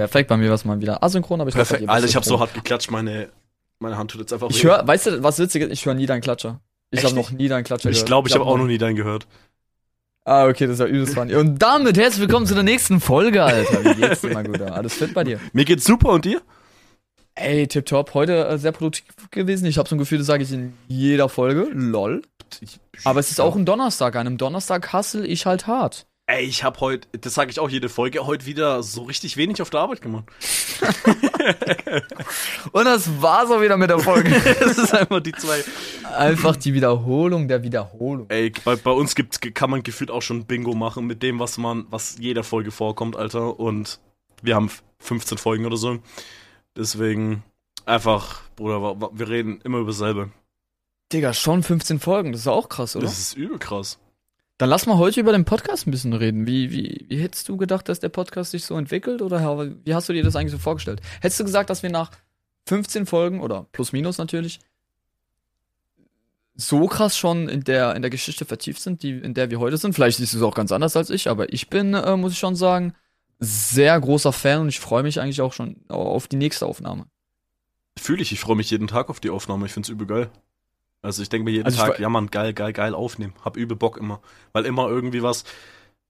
Perfekt, bei mir war es mal wieder asynchron, aber ich Perfekt. Alter, ich habe so hart geklatscht, meine, meine Hand tut jetzt einfach Ich höre, weißt du, was witzig ist? Ich höre nie deinen Klatscher. Ich habe noch nie deinen Klatscher ich gehört. glaube, ich habe hab auch noch nie deinen gehört. Ah, okay, das ist ja übelst funny. Und damit herzlich willkommen zu der nächsten Folge, Alter. Wie geht's dir, mein Guter? Alles fit bei dir? Mir geht's super und dir? Ey, tipptopp. Heute äh, sehr produktiv gewesen. Ich habe so ein Gefühl, das sage ich in jeder Folge. Lol. Aber es ist auch ein Donnerstag. An einem Donnerstag hustle ich halt hart. Ey, ich habe heute, das sage ich auch jede Folge, heute wieder so richtig wenig auf der Arbeit gemacht. Und das war's auch wieder mit der Folge. das ist einfach die zwei. Einfach die Wiederholung der Wiederholung. Ey, bei, bei uns gibt's, kann man gefühlt auch schon Bingo machen mit dem, was man, was jeder Folge vorkommt, Alter. Und wir haben 15 Folgen oder so. Deswegen einfach, Bruder, wir reden immer über dasselbe. Digga, schon 15 Folgen, das ist auch krass, oder? Das ist übel krass. Dann lass mal heute über den Podcast ein bisschen reden. Wie, wie, wie hättest du gedacht, dass der Podcast sich so entwickelt? Oder wie hast du dir das eigentlich so vorgestellt? Hättest du gesagt, dass wir nach 15 Folgen oder plus minus natürlich so krass schon in der, in der Geschichte vertieft sind, die, in der wir heute sind? Vielleicht siehst du es auch ganz anders als ich, aber ich bin, äh, muss ich schon sagen, sehr großer Fan und ich freue mich eigentlich auch schon auf die nächste Aufnahme. Fühle ich, ich freue mich jeden Tag auf die Aufnahme. Ich finde es übel geil. Also ich denke mir jeden also Tag, ja man, geil, geil, geil aufnehmen. Hab übel Bock immer. Weil immer irgendwie was.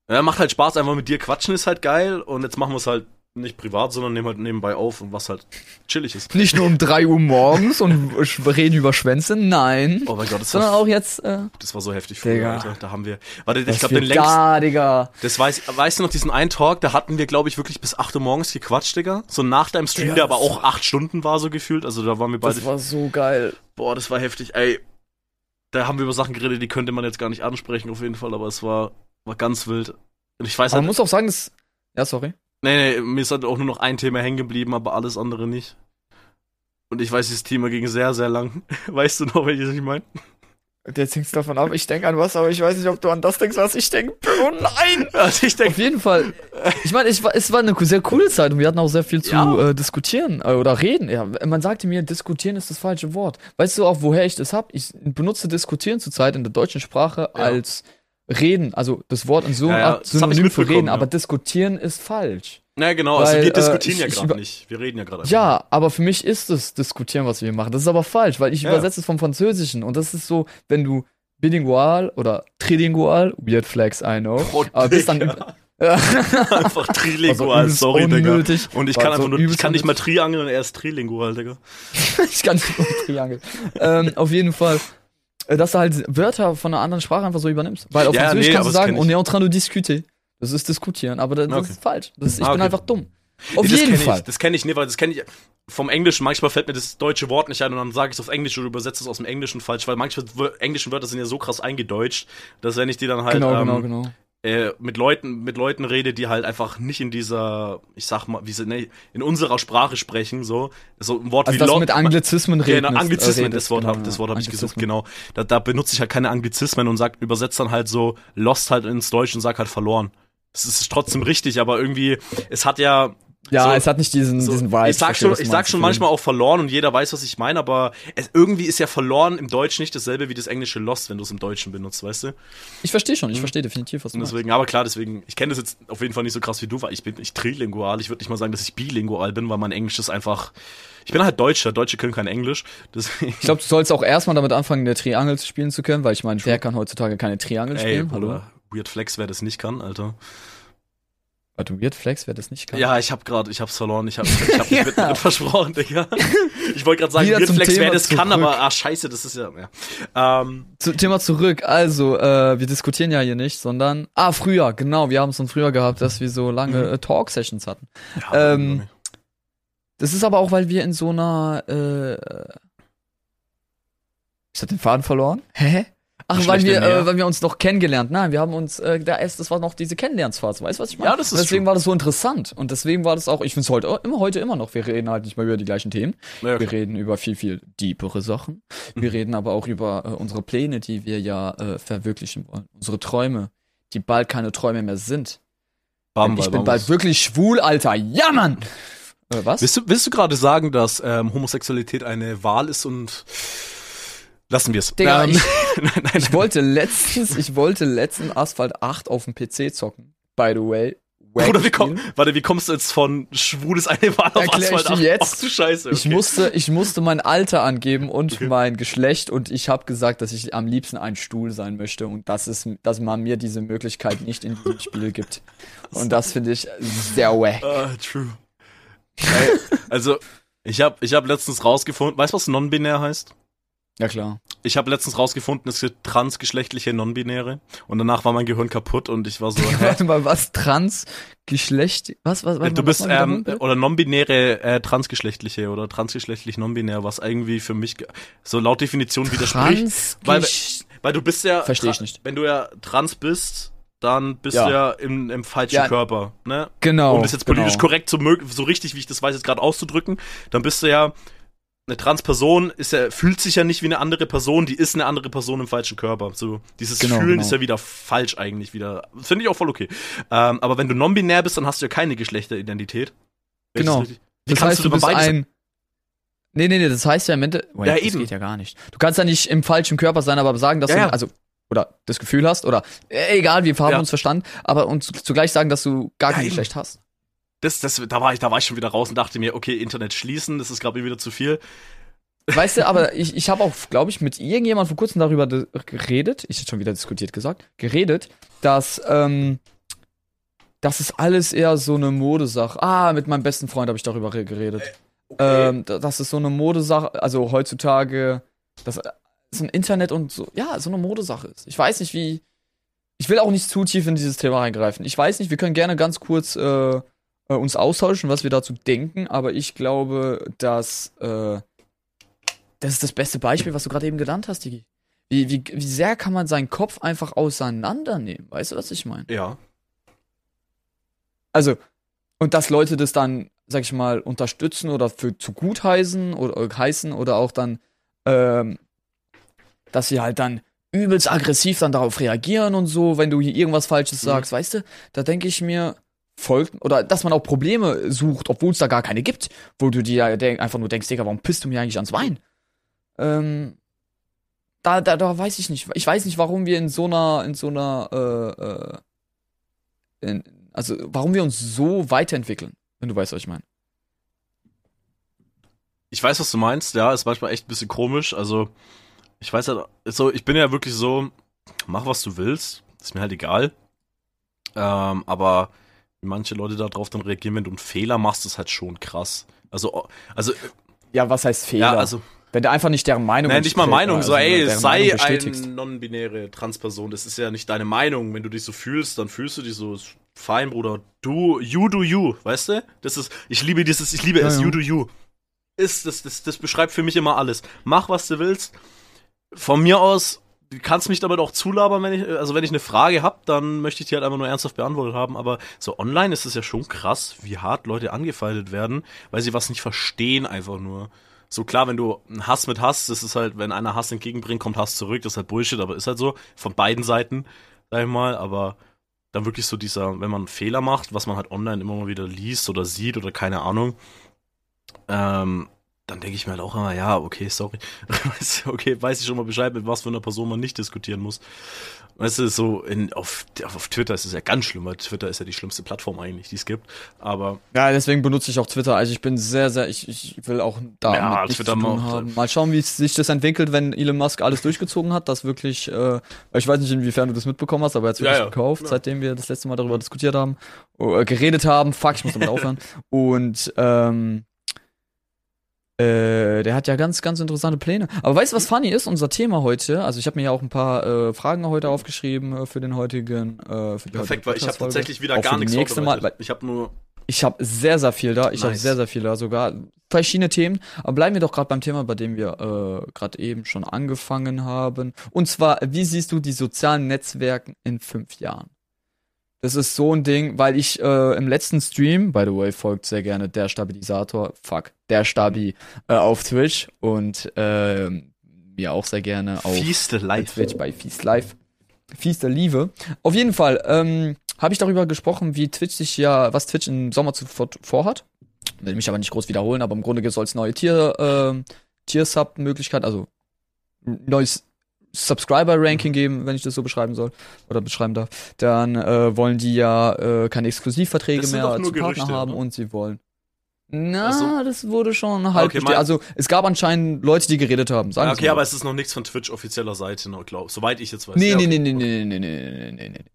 Ja, macht halt Spaß, einfach mit dir quatschen ist halt geil. Und jetzt machen wir es halt nicht privat, sondern nehmen halt nebenbei auf und was halt chillig ist. Nicht nur um 3 Uhr morgens und reden über Schwänze, nein. Oh mein Gott, das sondern war, auch jetzt. Äh, das war so heftig früher, Digga. Alter. Da haben wir. Warte, ich glaube den längsten. Da, Digga. Das weiß, weißt du noch, diesen einen Talk, da hatten wir, glaube ich, wirklich bis 8 Uhr morgens gequatscht, Digga. So nach deinem Stream, Digga, der aber auch 8 Stunden war, so gefühlt. Also da waren wir beide. Das war so geil. Boah, das war heftig, ey. Da haben wir über Sachen geredet, die könnte man jetzt gar nicht ansprechen, auf jeden Fall, aber es war, war ganz wild. Und ich weiß Aber halt. man muss auch sagen, dass. Ja, sorry. Nee, nee, mir ist halt auch nur noch ein Thema hängen geblieben, aber alles andere nicht. Und ich weiß, dieses Thema ging sehr, sehr lang. Weißt du noch, welches ich meine? Jetzt hängst davon ab, ich denke an was, aber ich weiß nicht, ob du an das denkst, was ich denke. Oh nein! Also ich denke. Auf jeden Fall. Ich meine, es war, es war eine sehr coole Zeit und wir hatten auch sehr viel zu Ja. äh, diskutieren äh, oder reden. Ja, man sagte mir, diskutieren ist das falsche Wort. Weißt du auch, woher ich das hab? Ich benutze diskutieren zurzeit in der deutschen Sprache Ja. als reden. Also das Wort in so Ja, ja, synonym für reden, ja. aber diskutieren ist falsch. Ja, genau, also Weil, wir äh, diskutieren ich- ja gerade nicht. Wir reden ja gerade. Ja, aber für mich ist es diskutieren, was wir machen. Das ist aber falsch, weil ich Ja. übersetze es vom Französischen und das ist so, wenn du bilingual oder trilingual, weird flags, I know, Oh, aber bist dann Digga. Einfach trilingual, übelst sorry, Digga. unnötig. Und ich kann einfach nur, ich kann nicht mal triangeln und er ist trilingual, Digga. ich kann nicht nur Triangel. ähm, auf jeden Fall, dass du halt Wörter von einer anderen Sprache einfach so übernimmst. Weil auf Ja, Französisch nee, kannst du sagen, on est en train de discuter. Das ist diskutieren, aber das, das Okay. ist falsch. Das ist, ich Ah, bin okay. einfach dumm. Auf Nee, jeden Fall. Ich, das kenne ich nicht, weil das kenne ich vom Englischen. Manchmal fällt mir das deutsche Wort nicht ein und dann sage ich es auf Englisch oder übersetze es aus dem Englischen falsch, weil manche englischen Wörter sind ja so krass eingedeutscht, dass wenn ich die dann halt genau, ähm, genau, genau. Äh, mit Leuten mit Leuten rede, die halt einfach nicht in dieser, ich sag mal, wie sie nee, in unserer Sprache sprechen, so so ein Wort Also wie das lo- mit Anglizismen reden. Genau, Anglizismen, äh, das Wort genau, habe das Wort hab ich gesucht, genau. Da, da benutze ich halt keine Anglizismen und sag, übersetzt dann halt so lost halt ins Deutsch und sag halt verloren. Es ist trotzdem richtig, aber irgendwie, es hat ja Ja, so- es hat nicht diesen, so, diesen Vibe. ich sag schon, ich sag meinst, schon manchmal auch verloren und jeder weiß, was ich meine, aber es, irgendwie ist ja verloren im Deutschen nicht dasselbe wie das englische Lost, wenn du es im Deutschen benutzt, weißt du? Ich verstehe schon, ich verstehe definitiv, was du Und meinst. deswegen, aber klar, deswegen, ich kenne das jetzt auf jeden Fall nicht so krass wie du, weil ich bin nicht trilingual. Ich würde nicht mal sagen, dass ich bilingual bin, weil mein Englisch ist einfach. Ich bin halt Deutscher. Deutsche können kein Englisch. Deswegen. Ich glaube, du sollst auch erstmal damit anfangen, eine Triangel zu spielen zu können, weil ich meine, wer kann heutzutage keine Triangel Ey, spielen? Hallo? Bruder, Weird Flex, wer das nicht kann, Alter. Warte, Weird Flex, wer das nicht kann? Ja, ich hab gerade, ich hab's verloren. Ich hab, ich hab mich mittendrin versprochen, Digga. Ich wollte gerade sagen, Wieder Weird zum Flex, wer Thema das kann, zurück. aber ah scheiße, das ist ja. ja. Ähm, Zu, Thema zurück. Also, äh, wir diskutieren ja hier nicht, sondern. Ah, früher, genau. Wir haben es dann früher gehabt, dass wir so lange Mhm. äh, Talk-Sessions hatten. ja, Ähm, Das ist aber auch, weil wir in so einer. Äh, ich hab den Faden verloren. Hä? Ach, weil wir, mehr? äh, weil wir uns noch kennengelernt. Nein, wir haben uns, äh, da erst, das war noch diese Kennenlernsphase, weißt du, was ich meine? Ja, das ist deswegen true. war das so interessant. Und deswegen war das auch, ich finde es heute, immer heute immer noch, wir reden halt nicht mal über die gleichen Themen. ja, Wir reden über viel, viel deepere Sachen. Mhm. Wir reden aber auch über äh, unsere Pläne, die wir ja äh, verwirklichen wollen. Unsere Träume, die bald keine Träume mehr sind. Bam, ich bam, bin bam. bald wirklich schwul, Alter. Ja, Mann! Äh, was? Willst du, willst du gerade sagen, dass ähm, Homosexualität eine Wahl ist und lassen wir es? Digga, ähm, ich- nein, nein, Ich wollte letztens, ich wollte letztens Asphalt 8 auf dem PC zocken. By the way, Oder wie, komm, warte, wie kommst du jetzt von schwules Einmal auf Asphalt? Ich jetzt. Ach du Scheiße. Okay. Ich musste, ich musste mein Alter angeben und okay. mein Geschlecht und ich habe gesagt, dass ich am liebsten ein Stuhl sein möchte und das ist, dass man mir diese Möglichkeit nicht in diesem Spiel gibt. Und das finde ich sehr wack. Uh, true. Also, ich habe ich hab letztens rausgefunden, weißt du, was non-binär heißt? Ja, klar. Ich habe letztens rausgefunden, es gibt transgeschlechtliche Non-Binäre und danach war mein Gehirn kaputt und ich war so. Warte mal, was transgeschlecht? Was, was, was Du bist ähm, oder non-binäre äh, transgeschlechtliche oder transgeschlechtlich non-binär, was irgendwie für mich so laut Definition widerspricht, weil weil du bist ja Verstehe ich nicht. Wenn du ja trans bist, dann bist ja. du ja im, im falschen ja, Körper, ne? Genau. Um das jetzt politisch genau. korrekt so, so richtig, wie ich das weiß, jetzt gerade auszudrücken, dann bist du ja eine Transperson ist ja, fühlt sich ja nicht wie eine andere Person, die ist eine andere Person im falschen Körper. So, dieses genau, Fühlen genau. ist ja wieder falsch eigentlich wieder. Finde ich auch voll okay. Ähm, aber wenn du non-binär bist, dann hast du ja keine Geschlechteridentität. Genau. Wie das heißt, du, du bist ein. Nee, nee, nee, das heißt ja im Ende. Oh, ja, das eben. geht ja gar nicht. Du kannst ja nicht im falschen Körper sein, aber sagen, dass ja, du. Ja. Also, oder das Gefühl hast, oder äh, egal, wir haben ja. uns verstanden, aber uns zugleich sagen, dass du gar kein Geschlecht hast das, das, da war ich, da war ich schon wieder raus und dachte mir, okay, Internet schließen, das ist glaube ich wieder zu viel. Weißt du, aber ich, ich habe auch, glaube ich, mit irgendjemand vor kurzem darüber geredet, ich hätte schon wieder diskutiert gesagt, geredet, dass, ähm, das ist alles eher so eine Modesache. Ah, mit meinem besten Freund habe ich darüber geredet. Äh, okay. Ähm, das ist so eine Modesache, also heutzutage, das so ein Internet und so, ja, so eine Modesache ist. Ich weiß nicht, wie. Ich will auch nicht zu tief in dieses Thema reingreifen. Ich weiß nicht, wir können gerne ganz kurz äh, äh, uns austauschen, was wir dazu denken, aber ich glaube, dass äh, das ist das beste Beispiel, was du gerade eben genannt hast, Digi. Wie, wie, wie sehr kann man seinen Kopf einfach auseinandernehmen? Weißt du, was ich meine? Ja. Also, und dass Leute das dann, sag ich mal, unterstützen oder für zu gut heißen oder, oder heißen oder auch dann, ähm, dass sie halt dann übelst aggressiv dann darauf reagieren und so, wenn du hier irgendwas Falsches mhm. sagst, weißt du? Da denke ich mir, folgt oder dass man auch Probleme sucht, obwohl es da gar keine gibt, wo du dir einfach nur denkst, Digga, warum pisst du mir eigentlich ans Wein? Ähm, da, da, da weiß ich nicht. Ich weiß nicht, warum wir in so einer, in so einer, äh, äh, in, also warum wir uns so weiterentwickeln, wenn du weißt, was ich meine. Ich weiß, was du meinst, ja, ist manchmal echt ein bisschen komisch. Also, ich weiß ja, so, ich bin ja wirklich so, mach was du willst, ist mir halt egal. Ähm, aber wie manche Leute darauf dann reagieren, wenn du einen Fehler machst, ist halt schon krass. Also, also. Ja, was heißt Fehler? Ja, also. Wenn du einfach nicht deren Meinung Nein, nicht mal Meinung, also so, ey, sei eine non-binäre Transperson. Das ist ja nicht deine Meinung. Wenn du dich so fühlst, dann fühlst du dich so, fein, Bruder. Du, you do you, weißt du? Das ist, ich liebe dieses, ich liebe ja, es, ja. you do you. Ist, das, das, das beschreibt für mich immer alles. Mach, was du willst. Von mir aus, du kannst mich damit auch zulabern, wenn ich, also wenn ich eine Frage habe, dann möchte ich die halt einfach nur ernsthaft beantwortet haben. Aber so online ist es ja schon krass, wie hart Leute angefeindet werden, weil sie was nicht verstehen, einfach nur. So klar, wenn du Hass mit Hass, das ist halt, wenn einer Hass entgegenbringt, kommt Hass zurück, das ist halt Bullshit, aber ist halt so, von beiden Seiten, sag ich mal, aber dann wirklich so dieser, wenn man einen Fehler macht, was man halt online immer mal wieder liest oder sieht oder keine Ahnung, ähm, dann denke ich mir halt auch immer, ja, okay, sorry. okay, weiß ich schon mal Bescheid, mit was für einer Person man nicht diskutieren muss. Weißt du, so in, auf, auf Twitter ist es ja ganz schlimm, weil Twitter ist ja die schlimmste Plattform eigentlich, die es gibt. Aber. Ja, deswegen benutze ich auch Twitter. Also ich bin sehr, sehr, ich, ich will auch da ja, Twitter haben. Mal schauen, wie sich das entwickelt, wenn Elon Musk alles durchgezogen hat. Das wirklich, äh, ich weiß nicht, inwiefern du das mitbekommen hast, aber er hat es wirklich ja, ja. gekauft, seitdem wir das letzte Mal darüber diskutiert haben, äh, geredet haben. Fuck, ich muss damit aufhören. Und ähm, äh, der hat ja ganz, ganz interessante Pläne. Aber weißt du, was funny ist? Unser Thema heute, also ich habe mir ja auch ein paar äh, Fragen heute aufgeschrieben äh, für den heutigen. Äh, für Perfekt, weil ich habe tatsächlich wieder auch gar nichts nächste Mal, Ich habe nur. Ich habe sehr, sehr viel da. Ich nice. habe sehr, sehr viel da sogar. Verschiedene Themen. Aber bleiben wir doch gerade beim Thema, bei dem wir äh, gerade eben schon angefangen haben. Und zwar, wie siehst du die sozialen Netzwerke in fünf Jahren? Das ist so ein Ding, weil ich äh, im letzten Stream, by the way, folgt sehr gerne der Stabilisator, fuck, der Stabi äh, auf Twitch und äh, mir auch sehr gerne auf Fieste Live. Twitch bei Feast Live. Fieste Liebe. Auf jeden Fall ähm, habe ich darüber gesprochen, wie Twitch sich ja, was Twitch im Sommer zuvor vorhat. Will mich aber nicht groß wiederholen, aber im Grunde soll es neue Tier, äh, Tier-Sub-Möglichkeit, also neues Subscriber-Ranking geben, wenn ich das so beschreiben soll oder beschreiben darf. Dann äh, wollen die ja äh, keine Exklusivverträge mehr zu Partner haben ne? und sie wollen. Na, also, das wurde schon halb okay, Also es gab anscheinend Leute, die geredet haben. Sagen okay, aber es ist noch nichts von Twitch offizieller Seite, ne, glaub, soweit ich jetzt weiß. Nee, ja, okay. nee, nee, nee, nee, nee, nee, nee, nee.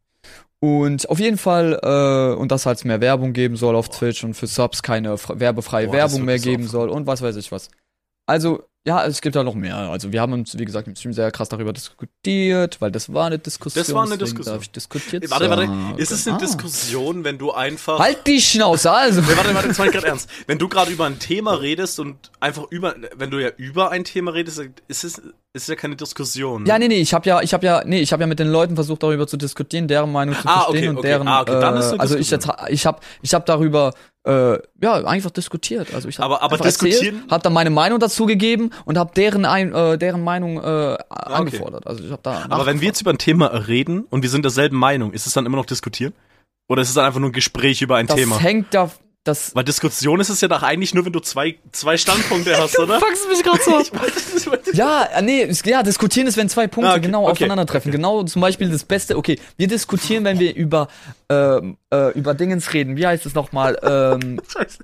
Und auf jeden Fall, äh, und dass halt mehr Werbung geben soll auf Twitch und für Subs keine werbefreie Boah, Werbung mehr geben soll und was weiß ich was. Also, ja, es gibt da noch mehr. Also wir haben uns, wie gesagt, im Stream sehr krass darüber diskutiert, weil das war eine Diskussion. Das war eine Diskussion. Darf ich diskutiert warte, warte, ist es eine ah. Diskussion, wenn du einfach. Halt die Schnauze, also. Nee, warte, warte, das meine ich gerade ernst. Wenn du gerade über ein Thema redest und einfach über, wenn du ja über ein Thema redest, ist es, ist ja keine Diskussion. Ja, nee, nee, ich habe ja, ich habe ja, nee, ich habe ja mit den Leuten versucht darüber zu diskutieren, deren Meinung zu ah, verstehen okay, und okay. deren. Ah, okay, dann ist äh, also ich jetzt, ich habe, ich habe darüber äh, ja, einfach diskutiert. Also ich habe aber, aber diskutieren, habe dann meine Meinung dazu gegeben und habe deren ein, äh, deren Meinung äh, angefordert. Okay. Also ich habe da. Aber wenn wir jetzt über ein Thema reden und wir sind derselben Meinung, ist es dann immer noch diskutieren? Oder ist es dann einfach nur ein Gespräch über ein das Thema? Das hängt da, das Weil Diskussion ist es ja doch eigentlich nur, wenn du zwei, zwei Standpunkte hast, oder? du fuckst mich gerade so. ich weiß, ich ja, äh, nee, ja, diskutieren ist, wenn zwei Punkte ah, okay, genau okay, aufeinandertreffen. Okay. Genau zum Beispiel das Beste, okay, wir diskutieren, wenn wir über, ähm, äh, über Dingens reden. Wie heißt es nochmal? Ähm, Scheiße.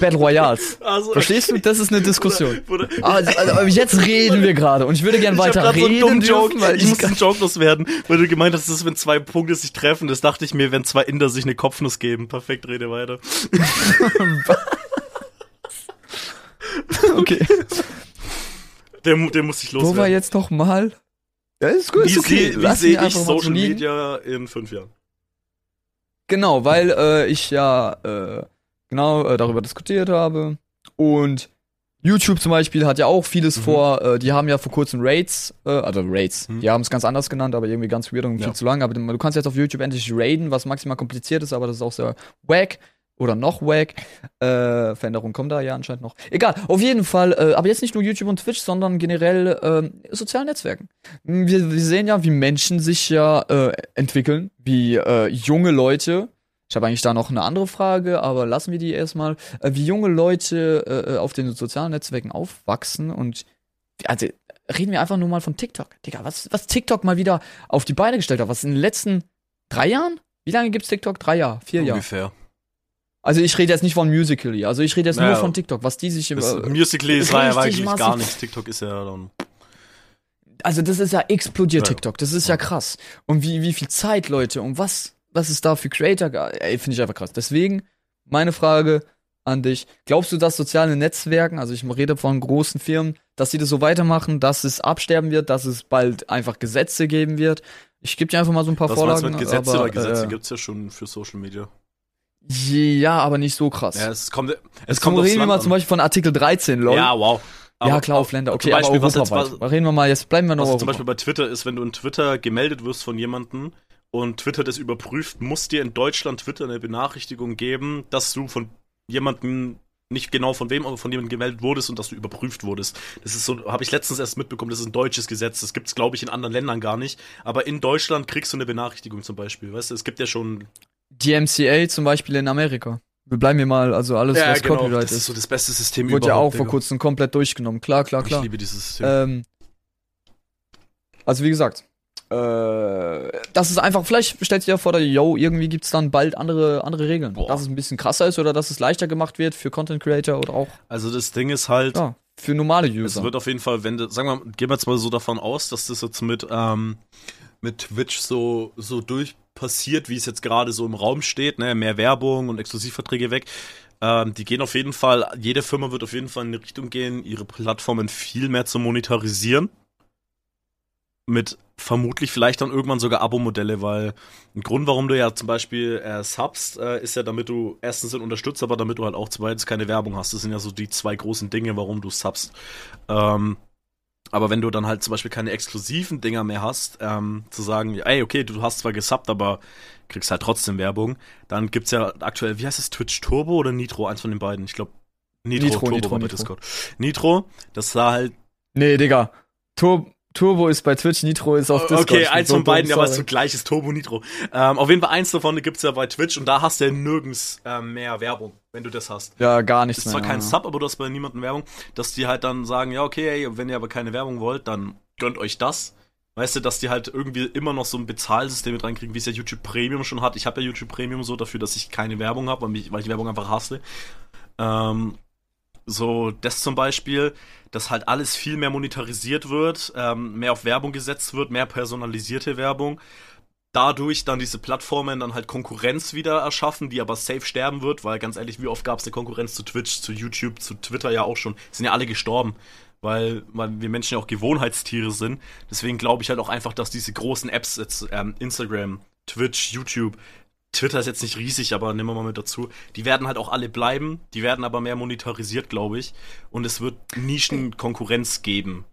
Battle Royals. Also, Verstehst du? Das ist eine Diskussion. Oder, oder, also, also, jetzt reden wir gerade und ich würde gerne weiter reden. So einen Joke, dürfen, weil ich, ich muss einen Joke loswerden, weil du gemeint hast, das ist, wenn zwei Punkte sich treffen. Das dachte ich mir, wenn zwei Inder sich eine Kopfnuss geben. Perfekt, rede weiter. okay. Der, der muss sich loswerden. Wo war jetzt noch mal? Ja, ist gut, wie ist okay. wie sehe ich Social Media in fünf Jahren? Genau, weil äh, ich ja äh, genau äh, darüber diskutiert habe. Und YouTube zum Beispiel hat ja auch vieles mhm. vor. Äh, die haben ja vor kurzem Raids, äh, also Raids. Mhm. Die haben es ganz anders genannt, aber irgendwie ganz weird und viel ja. zu lang. Aber du kannst jetzt auf YouTube endlich raiden, was maximal kompliziert ist, aber das ist auch sehr wack oder noch wack. Äh, Veränderungen kommen da ja anscheinend noch. Egal, auf jeden Fall, äh, aber jetzt nicht nur YouTube und Twitch, sondern generell äh, sozialen Netzwerken. Wir, wir sehen ja, wie Menschen sich ja äh, entwickeln, wie äh, junge Leute ich habe eigentlich da noch eine andere Frage, aber lassen wir die erstmal. Äh, wie junge Leute äh, äh, auf den sozialen Netzwerken aufwachsen und also reden wir einfach nur mal von TikTok. Digga, was, was TikTok mal wieder auf die Beine gestellt hat, was in den letzten drei Jahren? Wie lange gibt's TikTok? Drei Jahre, vier Jahre? Ungefähr. Also ich rede jetzt nicht von Musically, also ich rede jetzt naja, nur von TikTok, was die sich das äh, Musically ist ja eigentlich gar nichts. TikTok ist ja dann also das ist ja explodiert ja. TikTok, das ist ja krass. Und wie wie viel Zeit Leute und was was es da für Creator gab, ey, finde ich einfach krass. Deswegen meine Frage an dich. Glaubst du, dass soziale Netzwerken, also ich rede von großen Firmen, dass sie das so weitermachen, dass es absterben wird, dass es bald einfach Gesetze geben wird? Ich gebe dir einfach mal so ein paar Was Vorlagen. Mit Gesetze aber, oder Gesetze äh, gibt's ja schon für Social Media. Ja, aber nicht so krass. Ja, es kommt, es Jetzt kommt reden wir mal zum Beispiel von Artikel 13, Leute. Ja, wow. Aber ja, klar, auf Länder. Okay, Beispiel, aber europaweit. Was, reden wir mal, jetzt bleiben wir noch was zum Beispiel bei Twitter ist, wenn du in Twitter gemeldet wirst von jemandem, und Twitter das überprüft, muss dir in Deutschland Twitter eine Benachrichtigung geben, dass du von jemandem nicht genau von wem, aber von jemandem gemeldet wurdest und dass du überprüft wurdest. Das ist so, habe ich letztens erst mitbekommen, das ist ein deutsches Gesetz. Das gibt es, glaube ich, in anderen Ländern gar nicht. Aber in Deutschland kriegst du eine Benachrichtigung zum Beispiel. Weißt du, es gibt ja schon. Die MCA zum Beispiel in Amerika. Wir bleiben hier mal, also alles, ja, was genau, Copyright ist. Das ist so das beste System Wurde ja auch vor kurzem komplett durchgenommen. Klar, klar, klar. Ich liebe dieses System. Ähm, also wie gesagt, äh, das ist einfach, vielleicht stellt sich ja vor, yo, irgendwie gibt es dann bald andere, andere Regeln. Boah. Dass es ein bisschen krasser ist oder dass es leichter gemacht wird für Content Creator oder auch. Also das Ding ist halt. Ja, für normale User. Es wird auf jeden Fall, wenn, sagen wir, gehen wir jetzt mal so davon aus, dass das jetzt mit, ähm, mit Twitch so, so durch passiert, wie es jetzt gerade so im Raum steht, ne, mehr Werbung und Exklusivverträge weg. Ähm, die gehen auf jeden Fall, jede Firma wird auf jeden Fall in eine Richtung gehen, ihre Plattformen viel mehr zu monetarisieren mit vermutlich vielleicht dann irgendwann sogar Abo-Modelle, weil ein Grund, warum du ja zum Beispiel äh, subst, äh, ist ja, damit du erstens den unterstützt, aber damit du halt auch zweitens keine Werbung hast. Das sind ja so die zwei großen Dinge, warum du subst. Ähm, aber wenn du dann halt zum Beispiel keine exklusiven Dinger mehr hast, ähm, zu sagen, ey, okay, du hast zwar gesubbt, aber kriegst halt trotzdem Werbung, dann gibt's ja aktuell, wie heißt es, Twitch Turbo oder Nitro, eins von den beiden, ich glaube Nitro, Nitro, Turbo Nitro, bei Nitro. Discord. Nitro, das sah halt. Nee, Digga. Turbo Turbo ist bei Twitch, Nitro ist auf Discord. Okay, eins von beiden, aber es ist gleiches Turbo, Nitro. Ähm, auf jeden Fall eins davon gibt's ja bei Twitch und da hast du ja nirgends äh, mehr Werbung, wenn du das hast. Ja, gar nichts ist zwar kein Sub, aber du hast bei niemandem Werbung, dass die halt dann sagen, ja, okay, ey, wenn ihr aber keine Werbung wollt, dann gönnt euch das. Weißt du, dass die halt irgendwie immer noch so ein Bezahlsystem mit reinkriegen, wie es ja YouTube Premium schon hat. Ich habe ja YouTube Premium so dafür, dass ich keine Werbung habe, weil, weil ich Werbung einfach hasse. Ähm, so, das zum Beispiel, dass halt alles viel mehr monetarisiert wird, ähm, mehr auf Werbung gesetzt wird, mehr personalisierte Werbung. Dadurch dann diese Plattformen dann halt Konkurrenz wieder erschaffen, die aber safe sterben wird, weil ganz ehrlich, wie oft gab es eine Konkurrenz zu Twitch, zu YouTube, zu Twitter ja auch schon. Sind ja alle gestorben weil, weil wir Menschen ja auch Gewohnheitstiere sind. Deswegen glaube ich halt auch einfach, dass diese großen Apps, jetzt ähm, Instagram, Twitch, YouTube, Twitter ist jetzt nicht riesig, aber nehmen wir mal mit dazu. Die werden halt auch alle bleiben, die werden aber mehr monetarisiert, glaube ich. Und es wird Nischenkonkurrenz geben.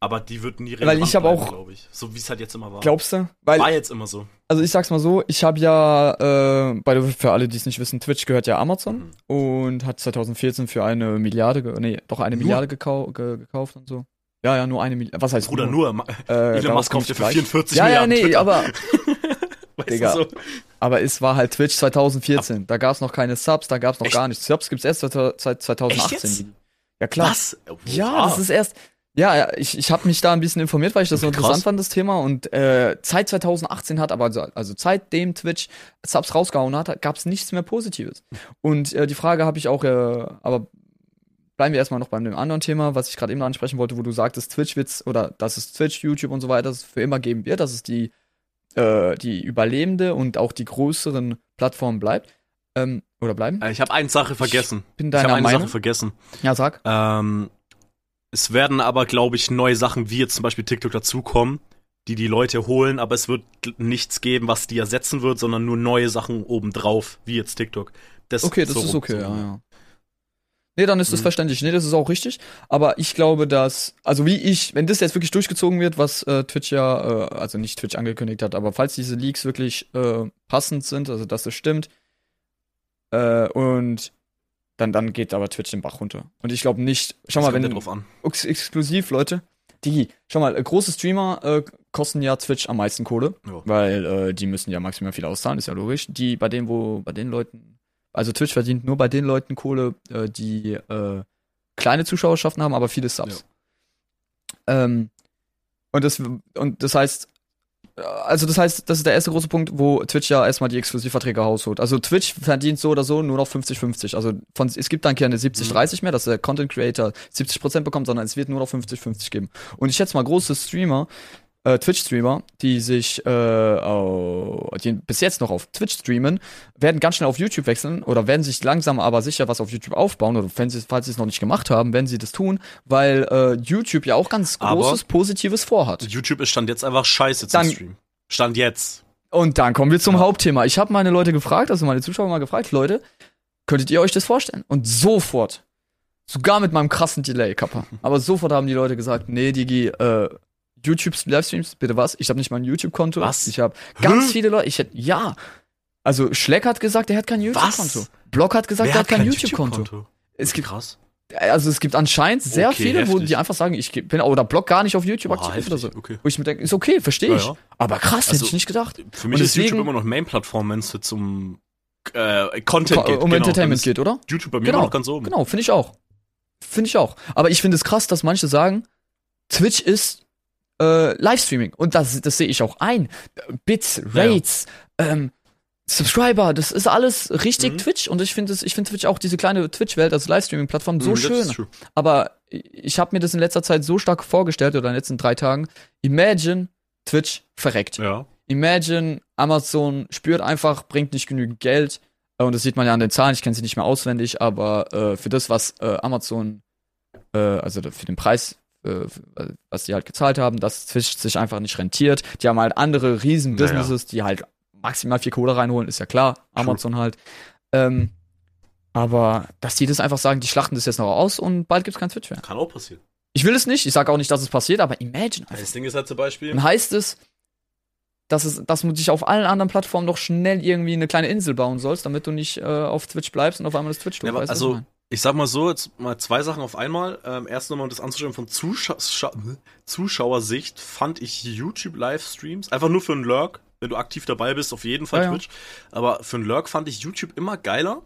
Aber die wird nie relevant Weil ich habe auch, glaube ich. So wie es halt jetzt immer war. Glaubst du? Weil, war jetzt immer so. Also ich sag's mal so, ich habe ja, äh, bei, für alle, die es nicht wissen, Twitch gehört ja Amazon mhm. und hat 2014 für eine Milliarde, nee, doch eine nur? Milliarde gekau ge gekauft und so. Ja, ja, nur eine Milliarde. Was heißt Bruder, nur? nur. Äh, Elon Musk kauft ja für 44 ja, Milliarden. Ja, nee, Twitter. aber weißt Digga, so? Aber es war halt Twitch 2014. Ab. Da gab's noch keine Subs, da gab's noch Echt? gar nichts. Subs gibt's erst seit 2018. Ja, klar. Was? Wow. Ja, das ist erst ja, ich, ich habe mich da ein bisschen informiert, weil ich das so interessant fand, das Thema. Und äh, seit 2018 hat, aber also, also seitdem Twitch Subs rausgehauen hat, gab es nichts mehr Positives. Und äh, die Frage habe ich auch, äh, aber bleiben wir erstmal noch beim dem anderen Thema, was ich gerade eben ansprechen wollte, wo du sagtest, Twitch wird's, oder dass es Twitch, YouTube und so weiter es für immer geben wird, dass es die, äh, die überlebende und auch die größeren Plattformen bleibt. Ähm, oder bleiben? Äh, ich habe eine Sache vergessen. Ich bin deiner ich habe eine Meinung? Sache vergessen. Ja, sag. Ähm, es werden aber, glaube ich, neue Sachen wie jetzt zum Beispiel TikTok dazukommen, die die Leute holen, aber es wird nichts geben, was die ersetzen wird, sondern nur neue Sachen obendrauf, wie jetzt TikTok. Das okay, das so ist okay, so. ja, ja. Nee, dann ist das mhm. verständlich. Nee, das ist auch richtig. Aber ich glaube, dass, also wie ich, wenn das jetzt wirklich durchgezogen wird, was äh, Twitch ja, äh, also nicht Twitch angekündigt hat, aber falls diese Leaks wirklich äh, passend sind, also dass es stimmt, äh, und dann, dann geht aber Twitch den Bach runter. Und ich glaube nicht, schau das mal, wenn. Drauf an. Ex exklusiv, Leute. Die, schau mal, äh, große Streamer äh, kosten ja Twitch am meisten Kohle, ja. weil die müssen ja maximal viel auszahlen, ist ja logisch. Die, bei denen, wo, bei den Leuten, also Twitch verdient nur bei den Leuten Kohle, äh, die äh, kleine Zuschauerschaften haben, aber viele Subs. Ja. Ähm, und das, und das heißt, also das heißt, das ist der erste große Punkt, wo Twitch ja erstmal die Exklusivverträge rausholt. Also Twitch verdient so oder so nur noch 50-50. Also von, es gibt dann keine 70-30 mhm. mehr, dass der Content Creator 70% bekommt, sondern es wird nur noch 50-50 geben. Und ich schätze mal, große Streamer äh, Twitch-Streamer, die sich äh, die bis jetzt noch auf Twitch streamen, werden ganz schnell auf YouTube wechseln oder werden sich langsam aber sicher was auf YouTube aufbauen oder wenn sie, falls sie es noch nicht gemacht haben, werden sie das tun, weil äh, YouTube ja auch ganz großes aber Positives vorhat. YouTube ist stand jetzt einfach scheiße zum Stream. Stand jetzt. Und dann kommen wir zum ja. Hauptthema. Ich habe meine Leute gefragt, also meine Zuschauer mal gefragt, Leute, könntet ihr euch das vorstellen? Und sofort Sogar mit meinem krassen Delay, Kappa. Aber sofort haben die Leute gesagt, nee, Digi, äh, YouTube-Livestreams, bitte was? Ich habe nicht mal ein YouTube-Konto. Was? Ich habe ganz viele Leute, ich hätte, ja. Also Schleck hat gesagt, er hat kein YouTube-Konto. Block hat gesagt, Wer er hat kein, kein YouTube-Konto. YouTube es gibt krass. Also es gibt anscheinend sehr okay, viele, heftig. wo die einfach sagen, ich bin oder Blog gar nicht auf YouTube aktiv heftig, oder so. Okay. Wo ich mir denke, ist okay, verstehe ich. Ja, ja. Aber krass, also, hätte ich nicht gedacht. Für mich ist YouTube immer noch Main-Plattform, wenn es zum äh, Content geht. Um genau, Entertainment geht, oder? YouTube bei mir genau, noch ganz oben. Genau, finde ich auch. Finde ich auch. Aber ich finde es krass, dass manche sagen, Twitch ist äh, Livestreaming. Und das, das sehe ich auch ein. Bits, Rates, ja. ähm, Subscriber, das ist alles richtig mhm. Twitch. Und ich finde ich finde Twitch auch diese kleine Twitch-Welt als Livestreaming-Plattform so mhm, schön. Aber ich habe mir das in letzter Zeit so stark vorgestellt oder in den letzten drei Tagen. Imagine, Twitch verreckt. Ja. Imagine, Amazon spürt einfach, bringt nicht genügend Geld. Und das sieht man ja an den Zahlen, ich kenne sie nicht mehr auswendig, aber äh, für das, was äh, Amazon, äh, also für den Preis, äh, was die halt gezahlt haben, dass Twitch sich einfach nicht rentiert. Die haben halt andere riesen Businesses, naja. die halt maximal viel Kohle reinholen, ist ja klar. Amazon True. halt. Ähm, aber dass die das einfach sagen, die schlachten das jetzt noch aus und bald gibt es kein Twitch mehr. Kann auch passieren. Ich will es nicht, ich sage auch nicht, dass es passiert, aber imagine. Einfach. Das Ding ist halt zum Beispiel. Dann heißt es, dass, es, dass du dich auf allen anderen Plattformen doch schnell irgendwie eine kleine Insel bauen sollst, damit du nicht äh, auf Twitch bleibst und auf einmal das Twitch ja, weißt, Also, ich sag mal so, jetzt mal zwei Sachen auf einmal. Ähm, erst nochmal, um das anzuschauen von Zuschau Zuschauersicht, fand ich YouTube-Livestreams, einfach nur für einen Lurk, wenn du aktiv dabei bist, auf jeden Fall ja, Twitch. Ja. Aber für einen Lurk fand ich YouTube immer geiler,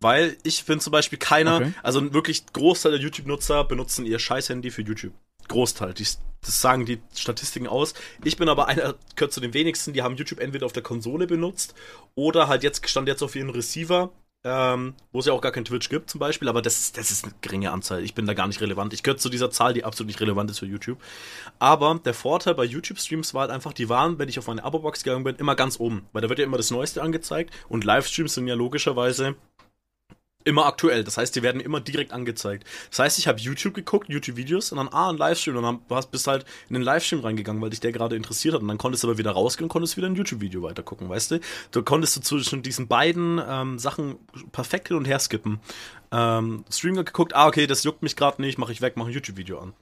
weil ich finde zum Beispiel keiner, okay. also wirklich Großteil der YouTube-Nutzer benutzen ihr scheiß Handy für YouTube. Großteil. Die das sagen die Statistiken aus. Ich bin aber einer, gehört zu den wenigsten, die haben YouTube entweder auf der Konsole benutzt oder halt jetzt stand jetzt auf ihren Receiver ähm, wo es ja auch gar kein Twitch gibt zum Beispiel, aber das, das ist eine geringe Anzahl. Ich bin da gar nicht relevant. Ich gehöre zu dieser Zahl, die absolut nicht relevant ist für YouTube. Aber der Vorteil bei YouTube-Streams war halt einfach, die waren, wenn ich auf meine Abo-Box gegangen bin, immer ganz oben, weil da wird ja immer das Neueste angezeigt und Livestreams sind ja logischerweise immer aktuell. Das heißt, die werden immer direkt angezeigt. Das heißt, ich habe YouTube geguckt, YouTube-Videos und dann, ah, ein Livestream und dann hast, bist halt in den Livestream reingegangen, weil dich der gerade interessiert hat und dann konntest du aber wieder rausgehen und konntest wieder ein YouTube-Video weitergucken, weißt du? Du konntest du zwischen diesen beiden ähm, Sachen perfekt hin und her skippen ähm, Stream geguckt, ah, okay, das juckt mich gerade nicht, mache ich weg, mache ein YouTube-Video an.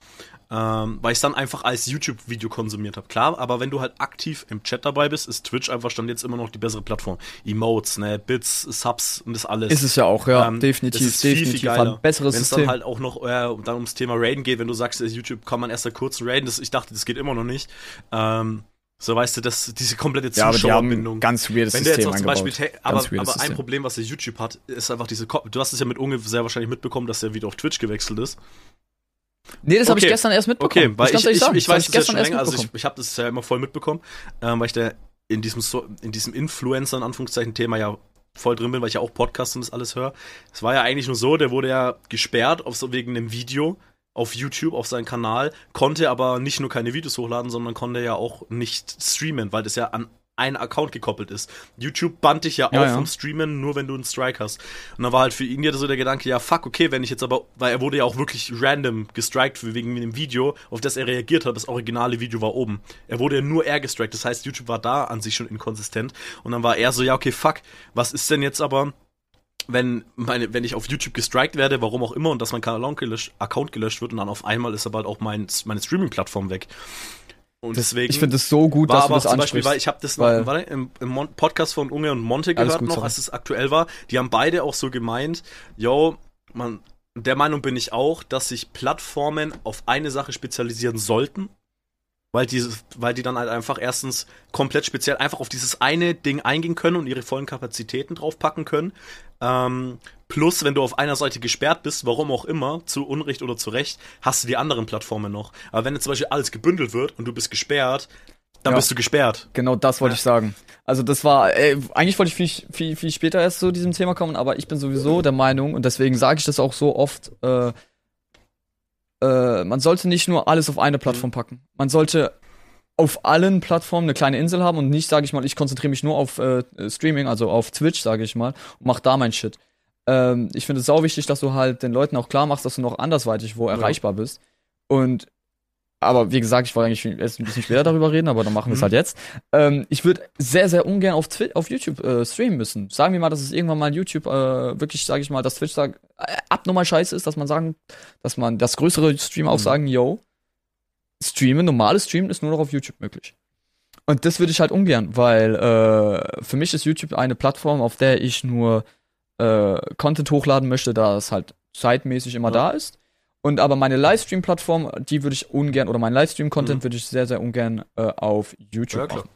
Ähm, weil ich dann einfach als YouTube-Video konsumiert habe. Klar, aber wenn du halt aktiv im Chat dabei bist, ist Twitch einfach stand jetzt immer noch die bessere Plattform. Emotes, ne, Bits, Subs und das alles. Ist es ja auch, ja, ähm, definitiv, ist definitiv. Viel, viel besseres Wenn es dann halt auch noch äh, dann ums Thema Raiden geht, wenn du sagst, YouTube kann man erst da kurz raiden, das, ich dachte, das geht immer noch nicht. Ähm, so weißt du, dass diese komplette Zuschauerbindung. Ja, ganz weirdes Wenn System jetzt zum Beispiel, aber, aber ein Problem, was der YouTube hat, ist einfach diese. Ko du hast es ja mit Unge sehr wahrscheinlich mitbekommen, dass er wieder auf Twitch gewechselt ist. Nee, das okay. habe ich gestern erst mitbekommen. Okay, weil ich, ich, ich, ich weiß das ja schon länger, also ich, ich habe das ja immer voll mitbekommen, ähm, weil ich da in diesem, so in diesem Influencer, in Anführungszeichen, Thema ja voll drin bin, weil ich ja auch Podcasts und das alles höre. Es war ja eigentlich nur so, der wurde ja gesperrt auf so wegen einem Video, auf YouTube, auf seinen Kanal, konnte aber nicht nur keine Videos hochladen, sondern konnte ja auch nicht streamen, weil das ja an einen Account gekoppelt ist. YouTube band dich ja, ja auf ja. vom Streamen, nur wenn du einen Strike hast. Und dann war halt für ihn ja so der Gedanke, ja fuck, okay, wenn ich jetzt aber, weil er wurde ja auch wirklich random gestrikt wegen dem Video, auf das er reagiert hat, das originale Video war oben. Er wurde ja nur er gestrikt, das heißt, YouTube war da an sich schon inkonsistent. Und dann war er so, ja okay, fuck, was ist denn jetzt aber, wenn, meine, wenn ich auf YouTube gestrikt werde, warum auch immer, und dass mein Account gelöscht, Account gelöscht wird und dann auf einmal ist aber halt auch mein, meine Streaming-Plattform weg. Und deswegen. Ich finde es so gut, dass du das zum Beispiel, weil ich habe das weil, warte, im, im Podcast von Unge und Monte gehört gut, noch, sorry. als es aktuell war. Die haben beide auch so gemeint, yo, man, der Meinung bin ich auch, dass sich Plattformen auf eine Sache spezialisieren sollten weil die, weil die dann halt einfach erstens komplett speziell einfach auf dieses eine Ding eingehen können und ihre vollen Kapazitäten draufpacken können. Ähm, plus, wenn du auf einer Seite gesperrt bist, warum auch immer, zu Unrecht oder zu Recht, hast du die anderen Plattformen noch. Aber wenn jetzt zum Beispiel alles gebündelt wird und du bist gesperrt, dann ja. bist du gesperrt. Genau das wollte ja. ich sagen. Also das war, ey, eigentlich wollte ich viel, viel, viel später erst zu diesem Thema kommen, aber ich bin sowieso der Meinung und deswegen sage ich das auch so oft, äh, äh, man sollte nicht nur alles auf eine Plattform mhm. packen. Man sollte auf allen Plattformen eine kleine Insel haben und nicht, sage ich mal, ich konzentriere mich nur auf äh, Streaming, also auf Twitch, sage ich mal, und mach da mein Shit. Ähm, ich finde es sau wichtig, dass du halt den Leuten auch klar machst, dass du noch andersweitig wo ja. erreichbar bist. Und aber wie gesagt, ich wollte eigentlich erst ein bisschen später darüber reden, aber dann machen wir es mhm. halt jetzt. Ähm, ich würde sehr, sehr ungern auf, Twi auf YouTube äh, streamen müssen. Sagen wir mal, dass es irgendwann mal YouTube äh, wirklich, sage ich mal, dass Twitch sagt, äh, abnormal scheiße ist, dass man sagen, dass man das größere Stream auch mhm. sagen, yo, streamen, normales Streamen ist nur noch auf YouTube möglich. Und das würde ich halt ungern, weil äh, für mich ist YouTube eine Plattform, auf der ich nur äh, Content hochladen möchte, da es halt zeitmäßig immer ja. da ist. Und aber meine Livestream-Plattform, die würde ich ungern, oder mein Livestream-Content mhm. würde ich sehr, sehr ungern äh, auf YouTube ja, machen.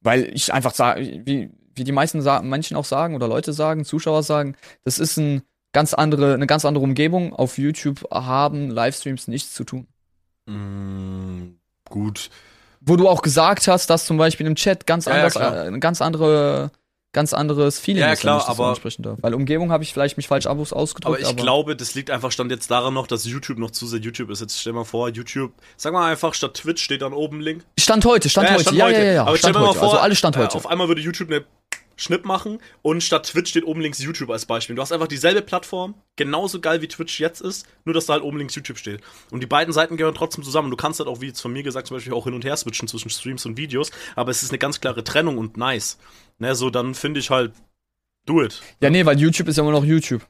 Weil ich einfach sage, wie, wie die meisten Menschen auch sagen oder Leute sagen, Zuschauer sagen, das ist ein ganz andere, eine ganz andere Umgebung. Auf YouTube haben Livestreams nichts zu tun. Mm, gut. Wo du auch gesagt hast, dass zum Beispiel im Chat ganz ja, anders, ja, äh, eine ganz andere ganz anderes Feeling ja, ist, klar, ich aber, ansprechen darf. Weil Umgebung habe ich vielleicht mich falsch ausgedrückt. Aber ich aber glaube, das liegt einfach stand jetzt daran noch, dass YouTube noch zu sehr YouTube ist. Jetzt stell mal vor, YouTube, sag mal einfach, statt Twitch steht dann oben Link. Stand heute, Stand ja, heute. Stand ja, heute. ja, ja, ja. Aber stand stell mal vor, also alles Stand heute. Auf einmal würde YouTube eine Schnipp machen und statt Twitch steht oben links YouTube als Beispiel. Du hast einfach dieselbe Plattform, genauso geil wie Twitch jetzt ist, nur dass da halt oben links YouTube steht. Und die beiden Seiten gehören trotzdem zusammen. Du kannst halt auch, wie jetzt von mir gesagt, zum Beispiel auch hin und her switchen zwischen Streams und Videos, aber es ist eine ganz klare Trennung und nice. Ne, so dann finde ich halt, do it. Ja, nee, weil YouTube ist ja immer noch YouTube.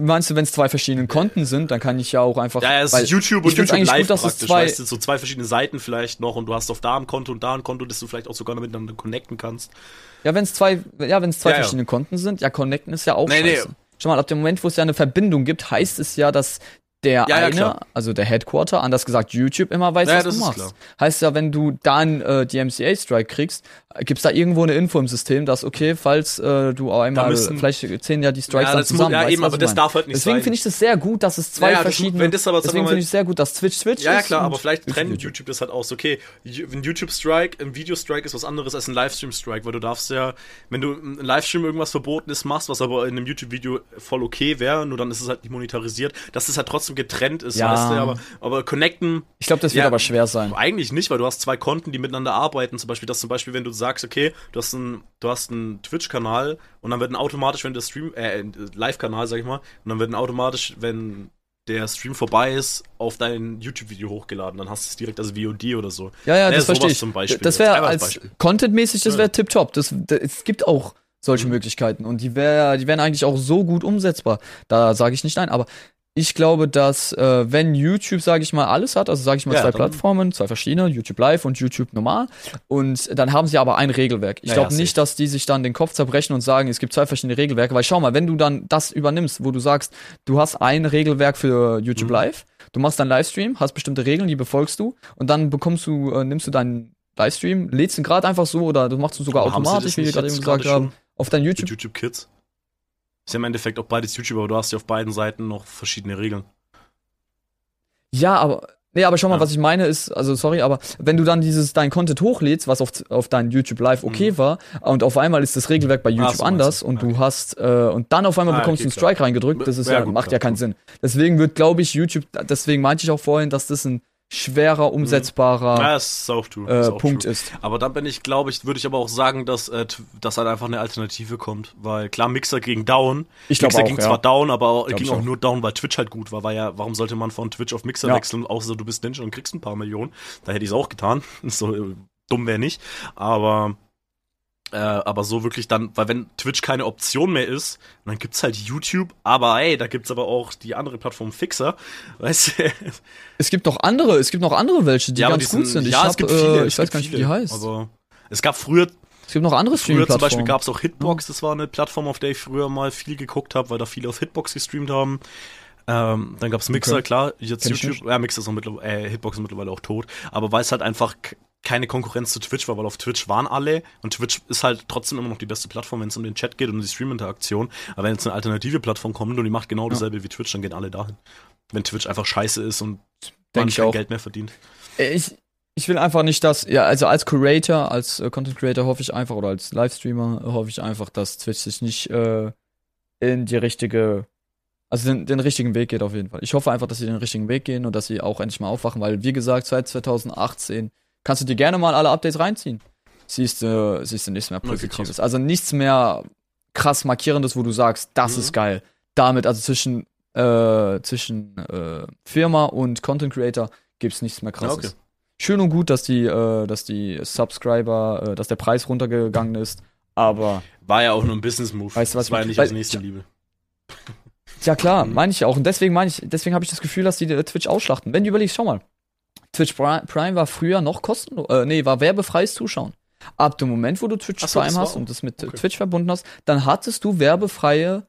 Meinst du, wenn es zwei verschiedene Konten sind, dann kann ich ja auch einfach. Ja, es ist YouTube und YouTube live gut, dass praktisch, es zwei weißt du, so zwei verschiedene Seiten vielleicht noch und du hast auf da ein Konto und da ein Konto, das du vielleicht auch sogar miteinander connecten kannst. Ja, wenn es zwei, ja, wenn es zwei ja, verschiedene ja. Konten sind, ja, connecten ist ja auch nee, scheiße. Nee. Schau mal, ab dem Moment, wo es ja eine Verbindung gibt, heißt es ja, dass der ja, eine, ja, also der Headquarter, anders gesagt YouTube, immer weiß, ja, was du machst. Heißt ja, wenn du dann äh, die MCA-Strike kriegst, Gibt es da irgendwo eine Info im System, dass, okay, falls äh, du auch einmal, müssen, vielleicht zählen ja die Strikes ja, dann zusammen. Muss, ja, eben, aber das darf halt nicht Deswegen finde ich das sehr gut, dass es zwei ja, verschiedene. Wenn das aber, deswegen finde ich es sehr gut, dass Twitch Twitch ja, ist. Ja, klar, aber vielleicht trennt YouTube. YouTube das halt aus. Okay, ein YouTube-Strike, ein Video-Strike ist was anderes als ein Livestream-Strike, weil du darfst ja, wenn du ein Livestream irgendwas Verbotenes machst, was aber in einem YouTube-Video voll okay wäre, nur dann ist es halt nicht monetarisiert, dass es halt trotzdem getrennt ist, ja. weißt du, aber, aber connecten. Ich glaube, das wird aber schwer sein. Eigentlich nicht, weil du hast zwei Konten, die miteinander arbeiten. Zum Beispiel, dass zum Beispiel, wenn du sagst, okay, du hast einen, du hast einen Twitch-Kanal und dann wird ein automatisch, wenn der Stream, äh, Live-Kanal, sag ich mal, und dann wird ein automatisch, wenn der Stream vorbei ist, auf dein YouTube-Video hochgeladen. Dann hast du es direkt als VOD oder so. Ja, ja, das verstehe ich. Zum Beispiel. Das wäre als Content-mäßig, das wäre ja. tipptopp. Das, das, es gibt auch solche mhm. Möglichkeiten und die, wär, die wären eigentlich auch so gut umsetzbar. Da sage ich nicht nein, aber ich glaube, dass äh, wenn YouTube, sage ich mal, alles hat, also sage ich mal ja, zwei Plattformen, zwei verschiedene, YouTube Live und YouTube normal, und dann haben sie aber ein Regelwerk. Ich glaube ja, nicht, dass die sich dann den Kopf zerbrechen und sagen, es gibt zwei verschiedene Regelwerke, weil schau mal, wenn du dann das übernimmst, wo du sagst, du hast ein Regelwerk für YouTube mhm. Live, du machst deinen Livestream, hast bestimmte Regeln, die befolgst du, und dann bekommst du, äh, nimmst du deinen Livestream, lädst ihn gerade einfach so oder du machst ihn sogar aber automatisch, wie wir gerade eben gesagt haben, auf dein YouTube. YouTube Kids. Ist ja im Endeffekt auch beides YouTuber, aber du hast ja auf beiden Seiten noch verschiedene Regeln. Ja, aber. Nee, aber schau mal, ja. was ich meine ist, also sorry, aber wenn du dann dieses dein Content hochlädst, was auf, auf dein YouTube Live okay mhm. war, und auf einmal ist das Regelwerk bei YouTube so, anders und okay. du hast äh, und dann auf einmal ah, bekommst du okay, einen Strike klar. reingedrückt, das ist ja, ja gut, macht klar, ja keinen Sinn. Deswegen wird, glaube ich, YouTube, deswegen meinte ich auch vorhin, dass das ein schwerer mhm. umsetzbarer ist auch. Äh, auch Punkt true. ist. Aber dann bin ich, glaube ich, würde ich aber auch sagen, dass, äh, dass halt einfach eine Alternative kommt. Weil klar, Mixer ging down. Ich glaube Mixer auch, ging ja. zwar down, aber ging auch, auch nur down, weil Twitch halt gut war. War ja, warum sollte man von Twitch auf Mixer ja. wechseln, außer du bist Ninja und kriegst ein paar Millionen. Da hätte ich es auch getan. so äh, dumm wäre nicht. Aber äh, aber so wirklich dann, weil wenn Twitch keine Option mehr ist, dann gibt's halt YouTube, aber ey, da gibt's aber auch die andere Plattform Fixer, weißt du? Es gibt noch andere, es gibt noch andere welche, die ja, ganz die gut sind. Ich ja, hab, es gibt viele, äh, ich weiß gar nicht, wie die heißt. Aber es gab früher es gibt noch andere Früher zum Beispiel gab es auch Hitbox, das war eine Plattform, auf der ich früher mal viel geguckt habe, weil da viele auf Hitbox gestreamt haben. Ähm, dann gab's Mixer, okay. klar, jetzt Kenn YouTube, ja, Mixer ist auch mittlerweile, äh, Hitbox ist mittlerweile auch tot, aber weil es halt einfach keine Konkurrenz zu Twitch war, weil auf Twitch waren alle und Twitch ist halt trotzdem immer noch die beste Plattform, wenn es um den Chat geht und um die Stream-Interaktion. Aber wenn jetzt eine alternative Plattform kommt und die macht genau dasselbe ja. wie Twitch, dann gehen alle dahin. Wenn Twitch einfach scheiße ist und man kein auch. Geld mehr verdient. Äh, ich, ich will einfach nicht, dass, ja, also als Creator, als äh, Content Creator hoffe ich einfach, oder als Livestreamer hoffe ich einfach, dass Twitch sich nicht äh, in die richtige, also den, den richtigen Weg geht auf jeden Fall. Ich hoffe einfach, dass sie den richtigen Weg gehen und dass sie auch endlich mal aufwachen, weil, wie gesagt, seit 2018 kannst du dir gerne mal alle Updates reinziehen. Siehst du, siehst du nichts mehr Positives. Also nichts mehr krass Markierendes, wo du sagst, das mhm. ist geil. Damit, also zwischen, äh, zwischen äh, Firma und Content Creator gibt's nichts mehr krasses. Okay. Schön und gut, dass die, äh, dass die Subscriber, äh, dass der Preis runtergegangen ist, aber. War ja auch nur ein Business-Move. Weißt du, was das war ja nicht aus Nächstenliebe. Ja klar, meine ich auch. Und deswegen meine ich, deswegen habe ich das Gefühl, dass die Twitch ausschlachten. Wenn du überlegst, schau mal, Twitch Prime war früher noch kostenlos, äh, nee, war werbefreies Zuschauen. Ab dem Moment, wo du Twitch so, Prime hast und das mit okay. Twitch verbunden hast, dann hattest du werbefreie,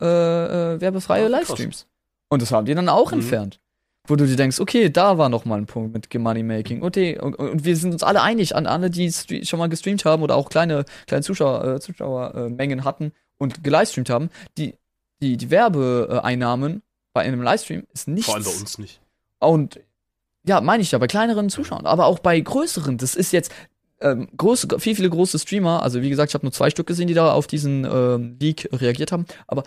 äh, äh, werbefreie ja, Livestreams. Und das haben die dann auch mhm. entfernt. Wo du dir denkst, okay, da war noch mal ein Punkt mit Money Making. Okay, und, und, wir sind uns alle einig, an alle, die schon mal gestreamt haben oder auch kleine, kleine Zuschauer, äh, Zuschauermengen hatten und gelivestreamt haben, die, die, die Werbeeinnahmen bei einem Livestream ist nichts. Vor allem bei uns nicht. Und ja, meine ich ja, bei kleineren Zuschauern, aber auch bei größeren. Das ist jetzt ähm, große, viel, viele große Streamer. Also wie gesagt, ich habe nur zwei Stück gesehen, die da auf diesen ähm, Leak reagiert haben. Aber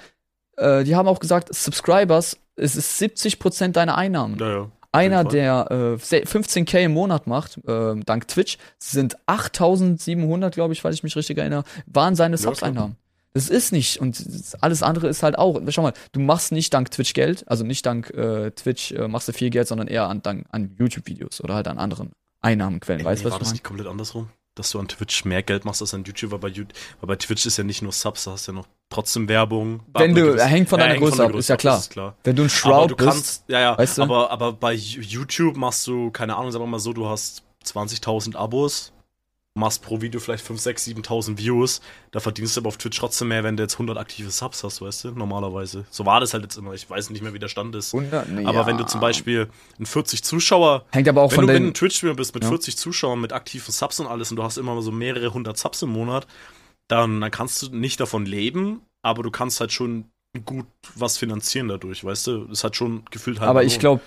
äh, die haben auch gesagt, Subscribers, es ist 70% deiner Einnahmen. Ja, ja. Einer, der äh, 15k im Monat macht, äh, dank Twitch, sind 8700, glaube ich, weil ich mich richtig erinnere, waren seine Subs-Einnahmen. Das ist nicht. Und alles andere ist halt auch. Schau mal, du machst nicht dank Twitch Geld, also nicht dank äh, Twitch äh, machst du viel Geld, sondern eher an, dank, an YouTube-Videos oder halt an anderen Einnahmenquellen. Ey, weißt du, was war das nicht komplett andersrum? Dass du an Twitch mehr Geld machst als an YouTube, weil bei, weil bei Twitch ist ja nicht nur Subs, da hast du ja noch trotzdem Werbung. Wenn du, er hängt von deiner Größe ab, ist ja klar. Ist klar. Wenn du ein Shroud aber du bist, kannst, ja, ja, weißt du? aber, aber bei YouTube machst du, keine Ahnung, sagen wir mal so, du hast 20.000 Abos, machst pro Video vielleicht 5, 6, 7.000 Views, da verdienst du aber auf Twitch trotzdem mehr, wenn du jetzt 100 aktive Subs hast, weißt du, normalerweise. So war das halt jetzt immer, ich weiß nicht mehr, wie der Stand ist. 100, nee, aber ja. wenn du zum Beispiel ein 40 Zuschauer, hängt aber auch wenn von du den, ein Twitch-Streamer bist mit ja. 40 Zuschauern, mit aktiven Subs und alles und du hast immer so mehrere hundert Subs im Monat, dann, dann kannst du nicht davon leben, aber du kannst halt schon gut was finanzieren dadurch, weißt du? Das hat schon gefühlt halt. Aber ich glaube,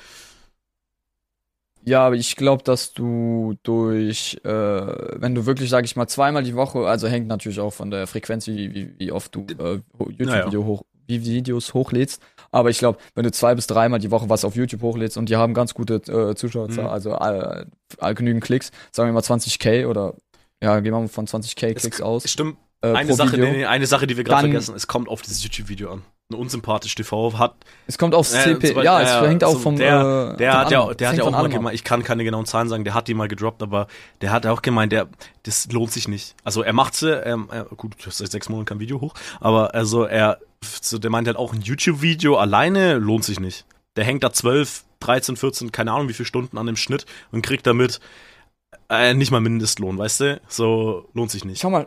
ja, aber ich glaube, dass du durch, äh, wenn du wirklich, sag ich mal, zweimal die Woche, also hängt natürlich auch von der Frequenz, wie, wie, wie oft du äh, YouTube-Video hoch, wie Videos hochlädst. Aber ich glaube, wenn du zwei bis dreimal die Woche was auf YouTube hochlädst und die haben ganz gute äh, Zuschauerzahl, mhm. also äh, genügend Klicks, sagen wir mal 20k oder ja, gehen wir mal von 20k Klicks aus. Stimmt. Äh, eine, Sache, nee, eine Sache, die wir gerade vergessen, es kommt auf dieses YouTube-Video an unsympathisch TV hat. Es kommt aufs CP, äh, ja, es hängt auch so vom. Der, äh, der, hat, der, der hat ja auch mal gemeint, ich kann keine genauen Zahlen sagen, der hat die mal gedroppt, aber der hat auch gemeint, der, das lohnt sich nicht. Also er macht sie, ähm, äh, gut, seit sechs Monaten kein Video hoch, aber also er, so, der meint halt auch ein YouTube-Video alleine lohnt sich nicht. Der hängt da zwölf, 13, 14, keine Ahnung wie viele Stunden an dem Schnitt und kriegt damit äh, nicht mal Mindestlohn, weißt du? So lohnt sich nicht. Schau mal,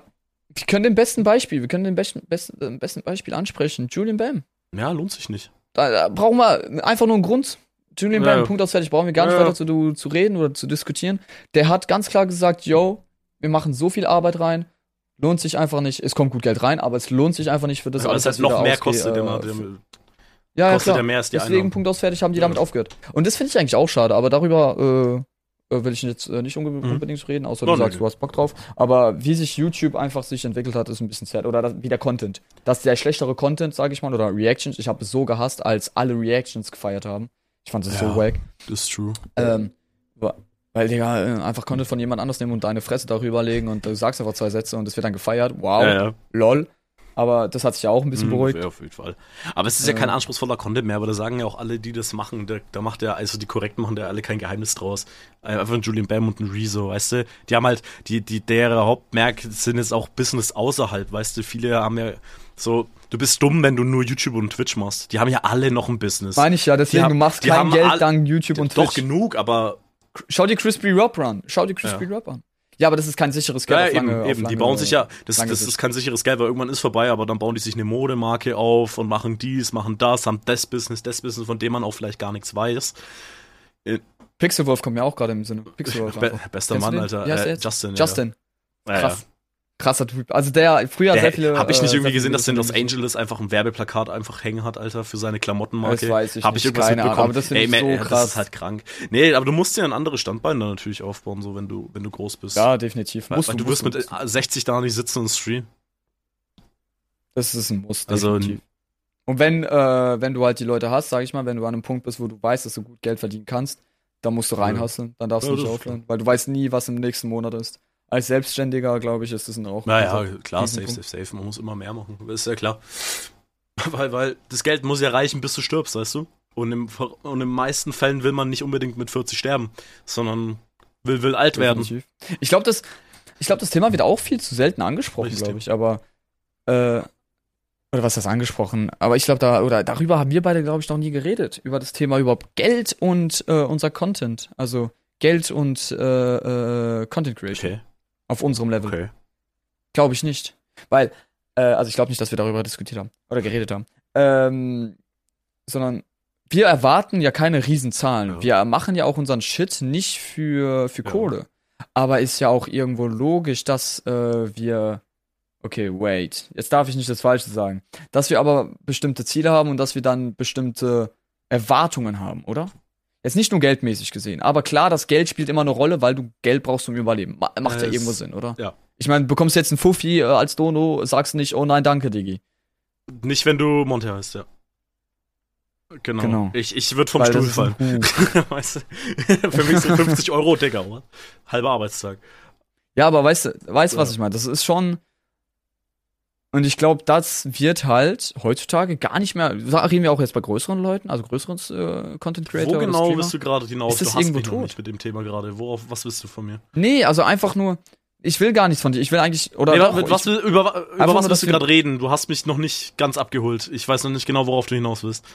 wir können den besten Beispiel, wir können den besten, besten, äh, besten Beispiel ansprechen. Julian Bam. Ja, lohnt sich nicht. Da, da brauchen wir einfach nur einen Grund. Julian ja. Bam, Punkt aus fertig, brauchen wir gar nicht ja. weiter zu, zu reden oder zu diskutieren. Der hat ganz klar gesagt, yo, wir machen so viel Arbeit rein, lohnt sich einfach nicht. Es kommt gut Geld rein, aber es lohnt sich einfach nicht für das ja, alles. Es hat noch mehr kostet äh, immer. Ja, ja, klar. mehr als die Deswegen Einnahmen. Punkt aus fertig haben die damit aufgehört. Und das finde ich eigentlich auch schade, aber darüber äh, will ich jetzt äh, nicht mhm. unbedingt reden, außer du oh, sagst, du hast Bock drauf. Aber wie sich YouTube einfach sich entwickelt hat, ist ein bisschen sad. Oder das, wie der Content. Dass der schlechtere Content, sage ich mal, oder Reactions, ich habe es so gehasst, als alle Reactions gefeiert haben. Ich fand es ja, so wack. Das ist true. Ähm, weil, Digga, äh, einfach Content von jemand anders nehmen und deine Fresse darüber legen und du sagst einfach zwei Sätze und es wird dann gefeiert. Wow, ja, ja. lol. Aber das hat sich ja auch ein bisschen mhm, beruhigt. Ja, auf jeden Fall. Aber es ist ja kein anspruchsvoller Content mehr, aber da sagen ja auch alle, die das machen, da, da macht ja, also die korrekt machen da alle kein Geheimnis draus. Einfach ein Julian Bam und ein Rezo, weißt du? Die haben halt, die, die, deren Hauptmerk sind jetzt auch Business außerhalb, weißt du? Viele haben ja so, du bist dumm, wenn du nur YouTube und Twitch machst. Die haben ja alle noch ein Business. Meine ich ja, deswegen, haben, du machst kein Geld dank YouTube und Twitch. Doch genug, aber. Schau dir Crispy Rob an. Schau dir Crispy ja. Rob an. Ja, aber das ist kein sicheres Geld. Ja, eben, lange, eben. die bauen sich ja, das, das ist kein sicheres Geld, weil irgendwann ist vorbei, aber dann bauen die sich eine Modemarke auf und machen dies, machen das, haben das Business, das Business, von dem man auch vielleicht gar nichts weiß. Äh, Pixelwolf kommt mir auch gerade im Sinne. Pixelwolf. Be bester Mann, Alter. Äh, Justin. Justin. Ja. Krass krasser Typ. Also der früher der, sehr viele. Habe ich nicht äh, irgendwie gesehen, dass der in Los Angeles einfach ein Werbeplakat einfach hängen hat, Alter, für seine Klamottenmarke? Das weiß ich Hab ich irgendwas mitbekommen. Ahnung, aber das Ey, man, so krass. Das ist halt krank. Nee, aber du musst dir ein anderes Standbein dann natürlich aufbauen, so wenn du wenn du groß bist. Ja, definitiv. Weil, weil du, wirst mit 60 da nicht sitzen und streamen. Das ist ein Muss. Also definitiv. und wenn äh, wenn du halt die Leute hast, sag ich mal, wenn du an einem Punkt bist, wo du weißt, dass du gut Geld verdienen kannst, dann musst du reinhasseln, dann darfst du ja, nicht aufhören, weil du weißt nie, was im nächsten Monat ist als Selbstständiger, glaube ich, ist das ein auch. Naja, also, klar, safe, safe, safe. Man muss immer mehr machen. Das ist ja klar. weil, weil das Geld muss ja reichen, bis du stirbst, weißt du? Und im, und in den meisten Fällen will man nicht unbedingt mit 40 sterben, sondern will, will alt Definitiv. werden. Ich glaube, das, ich glaube, das Thema wird auch viel zu selten angesprochen, glaube ich, aber, äh, oder was ist das angesprochen? Aber ich glaube, da, oder darüber haben wir beide, glaube ich, noch nie geredet. Über das Thema überhaupt Geld und äh, unser Content. Also Geld und äh, äh, Content Creation. Okay. Auf unserem Level. Okay. Glaube ich nicht. Weil, äh, also ich glaube nicht, dass wir darüber diskutiert haben oder geredet haben. Ähm, sondern wir erwarten ja keine Riesenzahlen. Ja. Wir machen ja auch unseren Shit nicht für, für ja. Kohle. Aber ist ja auch irgendwo logisch, dass äh, wir. Okay, wait. Jetzt darf ich nicht das Falsche sagen. Dass wir aber bestimmte Ziele haben und dass wir dann bestimmte Erwartungen haben, oder? Jetzt nicht nur geldmäßig gesehen, aber klar, das Geld spielt immer eine Rolle, weil du Geld brauchst zum Überleben. Macht ja, ja irgendwo Sinn, oder? Ja. Ich meine, bekommst jetzt einen Fuffi äh, als Dono, sagst nicht, oh nein, danke, Digi. Nicht, wenn du Monte heißt, ja. Genau. genau. Ich, ich würde vom weil Stuhl fallen. weißt du? Für mich sind 50 Euro, Digga, oder? Halber Arbeitstag. Ja, aber weißt du, weißt, was ich meine? Das ist schon und ich glaube, das wird halt heutzutage gar nicht mehr. Reden wir auch jetzt bei größeren Leuten, also größeren äh, Content Creator. Wo genau bist du gerade hinaus? Ist das du hast irgendwo nicht mit dem Thema gerade. Worauf, was willst du von mir? Nee, also einfach nur. Ich will gar nichts von dir. Ich will eigentlich oder nee, doch, mit, was will, über über was willst du gerade reden? Du hast mich noch nicht ganz abgeholt. Ich weiß noch nicht genau, worauf du hinaus willst.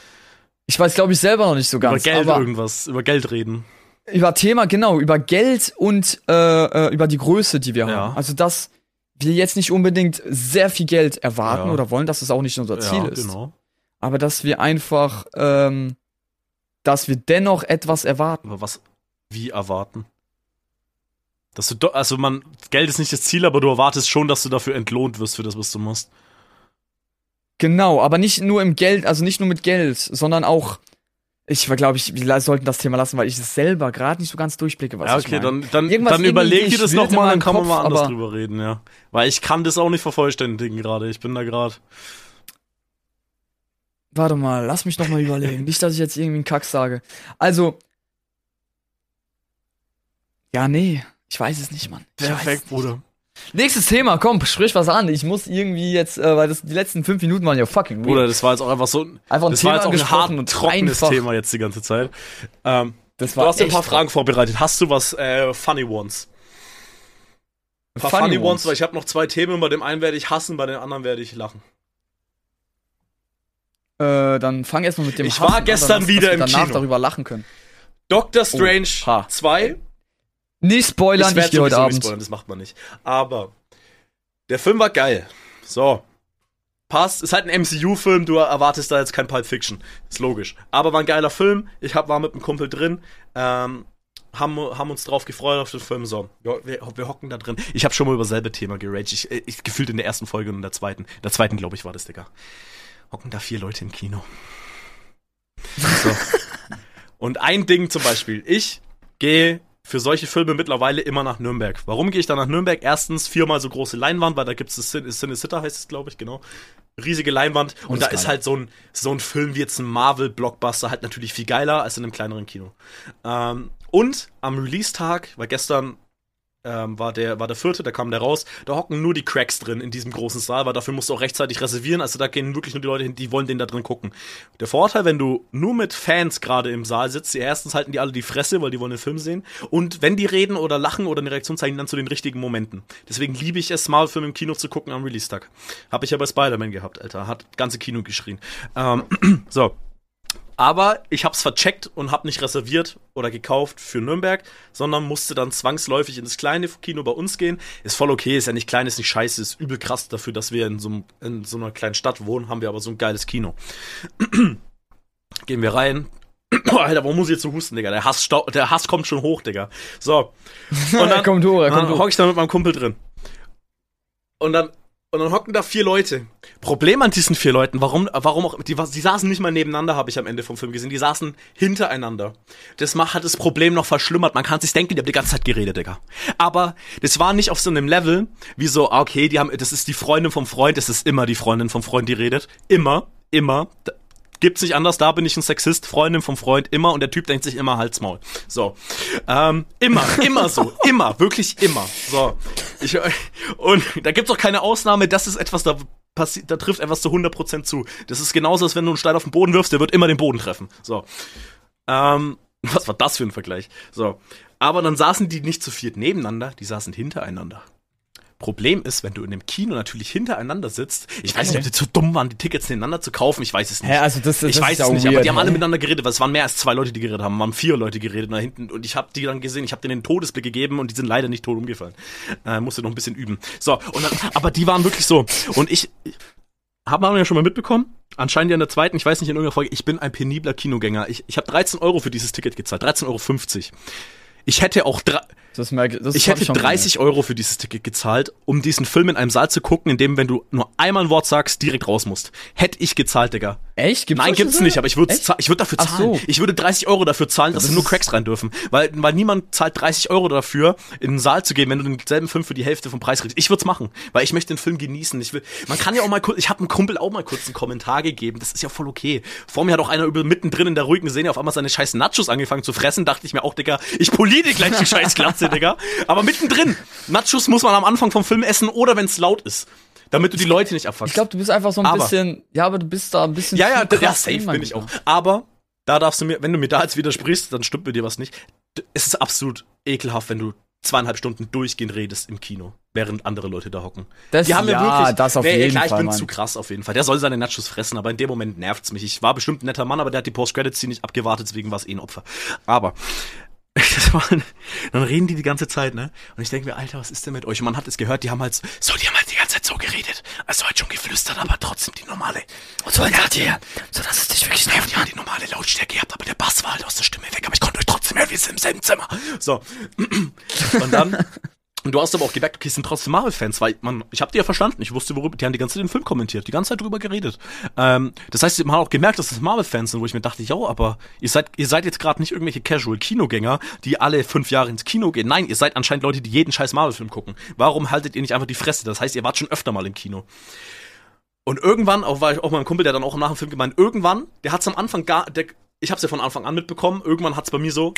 Ich weiß, glaube ich, selber noch nicht so ganz. Über Geld irgendwas, über Geld reden. über Thema, genau, über Geld und äh, äh, über die Größe, die wir Ja. haben. Also, dass wir jetzt nicht unbedingt sehr viel Geld erwarten Ja. oder wollen, dass es auch nicht unser Ziel ja, ist. genau. Aber dass wir einfach, ähm, dass wir dennoch etwas erwarten. Aber was, wie erwarten? Dass du, also man, Geld ist nicht das Ziel, aber du erwartest schon, dass du dafür entlohnt wirst für das, was du machst. Genau, aber nicht nur im Geld, also nicht nur mit Geld, sondern auch, ich glaube, ich, wir sollten das Thema lassen, weil ich es selber gerade nicht so ganz durchblicke, was ja, ich okay, meine. dann, dann, Irgendwas dann überleg dir das nochmal, dann kann man mal anders drüber reden, ja. Weil ich kann das auch nicht vervollständigen gerade. Ich bin da gerade. Warte mal, lass mich noch mal überlegen. Nicht, dass ich jetzt irgendwie einen Kack sage. Also. Ja, nee. Ich weiß es nicht, Mann. Ich nicht. Bruder. Nächstes Thema, komm, sprich was an. Ich muss irgendwie jetzt, äh, weil das, die letzten fünf Minuten waren ja fucking weird. Bruder, das war jetzt auch einfach so ein, Einfach ein das Thema war jetzt auch ein angesprochen hart und trockenes einfach- Thema jetzt die ganze Zeit. Ähm, Das du hast ein paar Fragen vorbereitet. Hast du was äh, Funny Ones? Ein paar Funny, Ones, weil ich habe noch zwei Themen. Bei dem einen werde ich hassen, bei dem anderen werde ich lachen. Äh, dann fang erst mal mit dem Ich war Hassen an, gestern dass- wieder dass im danach Kino. darüber lachen können. Doctor Strange Oha. 2. Nicht spoilern, ich, gehe heute Abend. spoilern, das macht man nicht. Aber der Film war geil. So. Passt. Ist halt ein MCU-Film, du erwartest da jetzt kein Pulp Fiction. Ist logisch. Aber war ein geiler Film. Ich hab, war mit einem Kumpel drin. Ähm, haben, haben uns drauf gefreut auf den Film. So, wir, wir hocken da drin. Ich habe schon mal über selbe Thema geraged. Ich, äh, ich gefühlt in der ersten Folge und in der zweiten. In der zweiten, glaube ich, war das, Digga. Hocken da vier Leute im Kino. So. und ein Ding zum Beispiel. Ich gehe für solche Filme mittlerweile immer nach Nürnberg. Warum gehe ich da nach Nürnberg? Erstens viermal so große Leinwand, weil da gibt es das Cin Cinecitta, heißt es, glaube ich, genau. Riesige Leinwand. Und, Und da ist ist halt so ein, so ein Film wie jetzt ein Marvel-Blockbuster halt natürlich viel geiler als in einem kleineren Kino. Ähm, und am Release-Tag, weil gestern ähm, war, der, war der vierte, da kam der raus, da hocken nur die Cracks drin in diesem großen Saal, weil dafür musst du auch rechtzeitig reservieren. Also da gehen wirklich nur die Leute hin, die wollen den da drin gucken. Der Vorteil, wenn du nur mit Fans gerade im Saal sitzt, die erstens halten die alle die Fresse, weil die wollen den Film sehen. Und wenn die reden oder lachen oder eine Reaktion zeigen, dann zu den richtigen Momenten. Deswegen liebe ich es, Marvel-Film im Kino zu gucken am Release-Tag. Habe ich ja bei Spider-Man gehabt, Alter. Hat ganze Kino geschrien. Ähm, so. Aber ich hab's vercheckt und hab nicht reserviert oder gekauft für Nürnberg, sondern musste dann zwangsläufig ins kleine Kino bei uns gehen. Ist voll okay, ist ja nicht klein, ist nicht scheiße, ist übel krass dafür, dass wir in so, einem- in so einer kleinen Stadt wohnen, haben wir aber so ein geiles Kino. Gehen wir rein. Alter, warum muss ich jetzt so husten, Digga? Der Hass, der Hass kommt schon hoch, Digga. So. Und er kommt hoch, er kommt dann hoch. hock ich da mit meinem Kumpel drin. Und dann, und dann hocken da vier Leute. Problem an diesen vier Leuten, warum, warum auch, die, die saßen nicht mal nebeneinander, habe ich am Ende vom Film gesehen. Die saßen hintereinander. Das macht, hat das Problem noch verschlimmert. Man kann sich denken, die haben die ganze Zeit geredet, Digga. Aber das war nicht auf so einem Level, wie so, ah, okay, die haben, das ist die Freundin vom Freund, das ist immer die Freundin vom Freund, die redet. Immer, immer. Gibt's nicht anders, da bin ich ein Sexist, Freundin vom Freund, immer, und der Typ denkt sich immer Halsmaul. So. Ähm, immer, immer so, immer, wirklich immer. So. Ich, und da gibt's auch keine Ausnahme, das ist etwas, da passiert, da trifft etwas zu 100% zu. Das ist genauso, als wenn du einen Stein auf den Boden wirfst, der wird immer den Boden treffen. So. Ähm, was war das für ein Vergleich? So. Aber dann saßen die nicht zu viert nebeneinander, die saßen hintereinander. Problem ist, wenn du in dem Kino natürlich hintereinander sitzt, ich weiß nicht, ob die zu dumm waren, die Tickets nebeneinander zu kaufen, ich weiß es nicht. Hä, also das, das ich weiß es nicht, aber weird, die haben alle hä? miteinander geredet, weil es waren mehr als zwei Leute, die geredet haben, waren vier Leute geredet da hinten und ich habe die dann gesehen, ich habe denen den Todesblick gegeben und die sind leider nicht tot umgefallen. Äh, musste noch ein bisschen üben. So, dann, aber die waren wirklich so und ich, ich haben wir ja schon mal mitbekommen, anscheinend ja in der zweiten, ich weiß nicht in irgendeiner Folge, ich bin ein penibler Kinogänger. Ich, ich habe 13 Euro für dieses Ticket gezahlt, 13,50 Euro. Ich hätte auch drei, Das merke, das ich hätte schon 30 Euro für dieses Ticket gezahlt, um diesen Film in einem Saal zu gucken, in dem, wenn du nur einmal ein Wort sagst, direkt raus musst. Hätte ich gezahlt, Digga. Echt? Gibt's Nein, gibt's nicht, aber ich würde ich würd dafür zahlen. so. Ich würde 30 Euro dafür zahlen, dass Das da nur Cracks rein dürfen. Weil, weil niemand zahlt 30 Euro dafür, in den Saal zu gehen, wenn du denselben Film für die Hälfte vom Preis kriegst. Ich würde es machen, weil ich möchte den Film genießen. Ich will, man kann ja auch mal kurz, ich habe einem Kumpel auch mal kurz einen Kommentar gegeben. Das ist ja voll okay. Vor mir hat auch einer über mittendrin in der ruhigen Szene auf einmal seine scheiß Nachos angefangen zu fressen. Dachte ich mir auch, Digga, ich poliere gleich die scheiß Glatze, Digga. Aber mittendrin. Nachos muss man am Anfang vom Film essen oder wenn es laut ist. Damit du die Leute nicht abfuckst. Ich glaube, du bist einfach so ein Aber- bisschen, ja, aber du bist da ein bisschen Ja, ja, d- ja, krass safe bin ich auch. Aber da darfst du mir, wenn du mir da jetzt widersprichst, dann stimmt mit dir was nicht. Es ist absolut ekelhaft, wenn du zweieinhalb Stunden durchgehend redest im Kino, während andere Leute da hocken. Das, Die haben ja, mir wirklich. das auf Nee, jeden klar, Fall, ich bin Mann. zu krass auf jeden Fall. Der soll seine Nachos fressen, aber in dem Moment nervt's mich. Ich war bestimmt ein netter Mann, aber der hat die Post-Credits-Scene nicht abgewartet, deswegen war es eh ein Opfer. Aber dann reden die die ganze Zeit, ne? Und ich denke mir, Alter, was ist denn mit euch? Und man hat es gehört, die haben halt so, die haben halt die ganze Zeit so geredet. Also halt schon geflüstert, aber trotzdem die normale. Und so ja, die, so dass es dich wirklich nervt. Die haben die normale Lautstärke gehabt, aber der Bass war halt aus der Stimme weg. Aber ich konnte euch trotzdem hören, wir sind im selben Zimmer. So. Und dann und du hast aber auch gemerkt, okay, es sind trotzdem Marvel-Fans, weil man, ich habe die ja verstanden, ich wusste, worüber, die haben die ganze Zeit den Film kommentiert, die ganze Zeit drüber geredet. Ähm, das heißt, man hat auch gemerkt, dass es Marvel-Fans sind, wo ich mir dachte, ja, aber ihr seid, ihr seid jetzt gerade nicht irgendwelche Casual-Kinogänger, die alle fünf Jahre ins Kino gehen. Nein, ihr seid anscheinend Leute, die jeden scheiß Marvel-Film gucken. Warum haltet ihr nicht einfach die Fresse? Das heißt, ihr wart schon öfter mal im Kino. Und irgendwann, auch war ich auch mal ein Kumpel, der dann auch nach dem Film gemeint, irgendwann, der hat's am Anfang gar, der, ich hab's ja von Anfang an mitbekommen, irgendwann hat's bei mir so,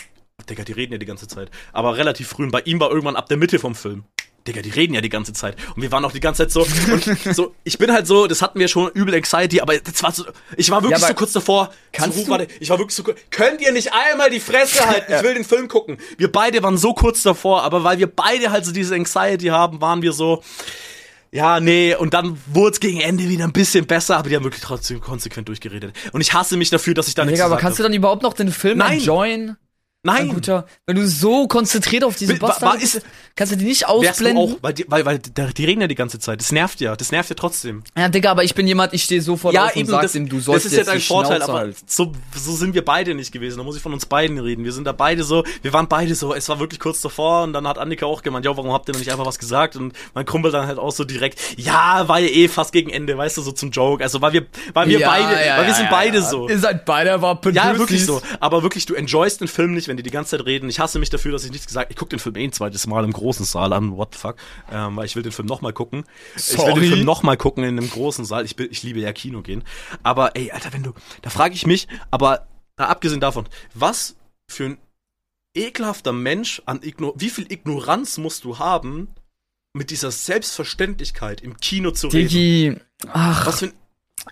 Digga, die reden ja die ganze Zeit. Aber relativ früh. Und bei ihm war irgendwann ab der Mitte vom Film. Digga, die reden ja die ganze Zeit. Und wir waren auch die ganze Zeit so. Und so, ich bin halt so, das hatten wir schon übel Anxiety, aber das war so, ich war wirklich ja, so kurz davor. Kannst zu, warte, ich war wirklich so kurz. Könnt ihr nicht einmal die Fresse halten? Ich will den Film gucken. Wir beide waren so kurz davor, aber weil wir beide halt so diese Anxiety haben, waren wir so. Ja, nee, und dann wurde es gegen Ende wieder ein bisschen besser, aber die haben wirklich trotzdem konsequent durchgeredet. Und ich hasse mich dafür, dass ich da nichts Digga, aber kannst hab. du dann überhaupt noch den Film Nein. enjoyen? Nein. Guter, wenn du so konzentriert auf diese Bastard bist, kannst du die nicht ausblenden. Auch, weil, die, weil, weil die reden ja die ganze Zeit. Das nervt ja. Das nervt ja trotzdem. Ja, Digga, aber ich bin jemand, ich stehe sofort ja, auf eben, und sag's ihm, du sollst Das ist ja dein Vorteil, aber halt. so, so sind wir beide nicht gewesen. Da muss ich von uns beiden reden. Wir sind da beide so, wir waren beide so, es war wirklich kurz davor und dann hat Annika auch gemeint, ja, warum habt ihr denn nicht einfach was gesagt? Und mein Kumpel dann halt auch so direkt, ja, war ja eh fast gegen Ende, weißt du, so zum Joke. Also, weil wir, weil wir ja, beide, ja, weil wir sind beide so. Ihr seid beide aber Ja, wirklich so. Aber wirklich, du enjoyst den Film nicht, wenn die die ganze Zeit reden. Ich hasse mich dafür, dass ich nichts gesagt Ich gucke den Film eh ein zweites Mal im großen Saal an. What the fuck? Ähm, weil ich will den Film nochmal gucken. Sorry. Ich will den Film nochmal gucken in einem großen Saal. Ich, ich liebe ja Kino gehen. Aber ey, Alter, wenn du. Da frage ich mich, aber na, abgesehen davon, was für ein ekelhafter Mensch an Igno wie viel Ignoranz musst du haben, mit dieser Selbstverständlichkeit im Kino zu Digi, reden? Ach. Was für ein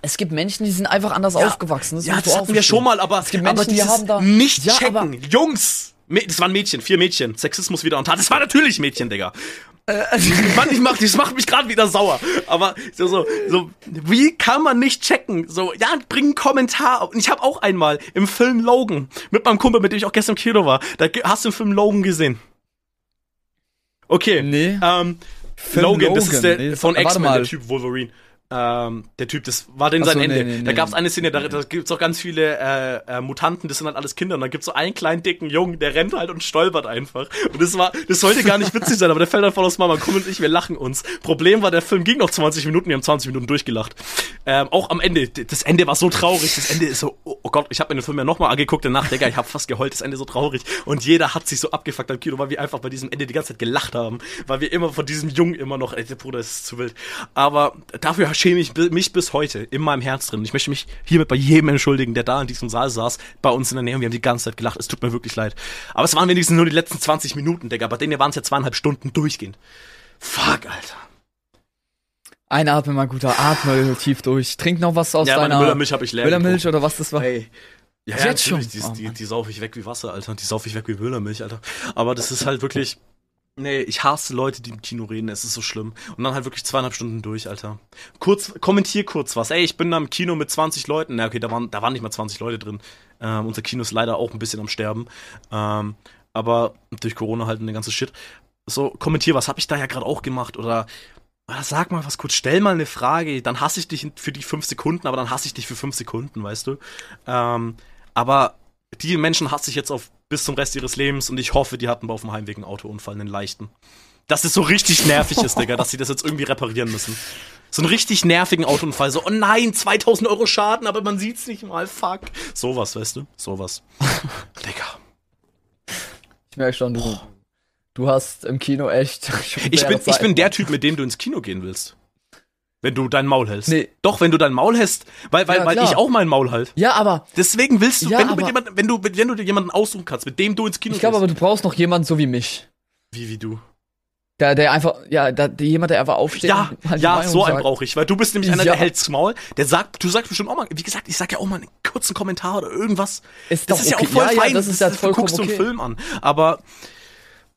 es gibt Menschen, die sind einfach anders ja, aufgewachsen. Das ja, das hatten wir schon mal, aber, es gibt Menschen, aber die haben da nicht ja, checken. Jungs, das waren Mädchen, vier Mädchen. Sexismus wieder und Tat. Das war natürlich Mädchen, Digga. Äh, Mann, ich mach, das macht mich gerade wieder sauer. Aber so, so, so, wie kann man nicht checken? So, ja, bring einen Kommentar. Und ich habe auch einmal im Film Logan mit meinem Kumpel, mit dem ich auch gestern im Kino war. Da hast du den Film Logan gesehen. Okay. Nee. Ähm, Logan, Logan, das ist der nee, von X-Men, der Typ Wolverine ähm, der Typ, das war denn sein so, Ende. Nee, nee, da gab es eine Szene, da, da gibt's auch ganz viele äh, äh, Mutanten, das sind halt alles Kinder. Und dann gibt's so einen kleinen dicken Jungen, der rennt halt und stolpert einfach. Und das war, das sollte gar nicht witzig sein, aber der fällt einfach aus Mama. Komm und ich, wir lachen uns. Problem war, der Film ging noch 20 Minuten, wir haben 20 Minuten durchgelacht. Ähm, auch am Ende, das Ende war so traurig. Das Ende ist so, oh, oh Gott, ich habe mir den Film ja nochmal angeguckt danach, Digga, ich habe fast geheult, das Ende so traurig. Und jeder hat sich so abgefuckt am Kino, weil wir einfach bei diesem Ende die ganze Zeit gelacht haben. Weil wir immer von diesem Jungen immer noch, ey, der Bruder, das ist zu wild. Aber dafür schäme ich mich bis heute in meinem Herz drin. Ich möchte mich hiermit bei jedem entschuldigen, der da in diesem Saal saß, bei uns in der Nähe und wir haben die ganze Zeit gelacht. Es tut mir wirklich leid. Aber es waren wenigstens nur die letzten 20 Minuten, Digga. Bei denen waren es ja zweieinhalb Stunden durchgehend. Fuck, Alter. Einatmen mal guter, atme tief durch. Trink noch was aus ja, deiner Müllermilch habe ich leer. Müllermilch oder was das war. Hey. Ja, ja, jetzt schon. Die, oh, die, die saufe ich weg wie Wasser, Alter. Die saufe ich weg wie Müllermilch, Alter. Aber das ist halt wirklich. Nee, ich hasse Leute, die im Kino reden, es ist so schlimm. Und dann halt wirklich zweieinhalb Stunden durch, Alter. Kurz, kommentier kurz was. Ey, ich bin da im Kino mit 20 Leuten. Na, okay, da waren, da waren nicht mal 20 Leute drin. Ähm, unser Kino ist leider auch ein bisschen am Sterben. Ähm, aber durch Corona halt eine ganze Shit. So, kommentier was, hab ich da ja gerade auch gemacht? Oder, oder sag mal was kurz, stell mal eine Frage, dann hasse ich dich für die fünf Sekunden, aber dann hasse ich dich für fünf Sekunden, weißt du? Ähm, aber die Menschen hasse ich jetzt auf bis zum Rest ihres Lebens und ich hoffe, die hatten auf dem Heimweg einen Autounfall, einen leichten. Dass es so richtig nervig ist, Digga, dass sie das jetzt irgendwie reparieren müssen. So einen richtig nervigen Autounfall. So, oh nein, 2000 Euro Schaden, aber man sieht's nicht mal. Fuck. Sowas, weißt du? Sowas. Digga. Ich merke schon, du, du hast im Kino echt. Ich bin, ich bin der Typ, mit dem du ins Kino gehen willst. Wenn du dein Maul hältst. Nee. Doch, wenn du dein Maul hältst, weil, weil, ja, weil ich auch mein Maul halt. Ja, aber. Deswegen willst du, ja, wenn du mit jemandem, wenn du, wenn du dir jemanden aussuchen kannst, mit dem du ins Kino Ich glaube aber, du brauchst noch jemanden so wie mich. Wie, wie du? Der, der einfach, ja, der, der jemand, der einfach aufsteht. Ja, ja, so einen brauche ich, weil du bist nämlich einer, ja. der hält's Maul. Der sagt, du sagst bestimmt auch mal, wie gesagt, ich sag ja auch mal einen kurzen Kommentar oder irgendwas. Ist das ist okay. ja auch voll ja, fein. Ja, das ist ja vollkommen du guckst okay. einen Film an, aber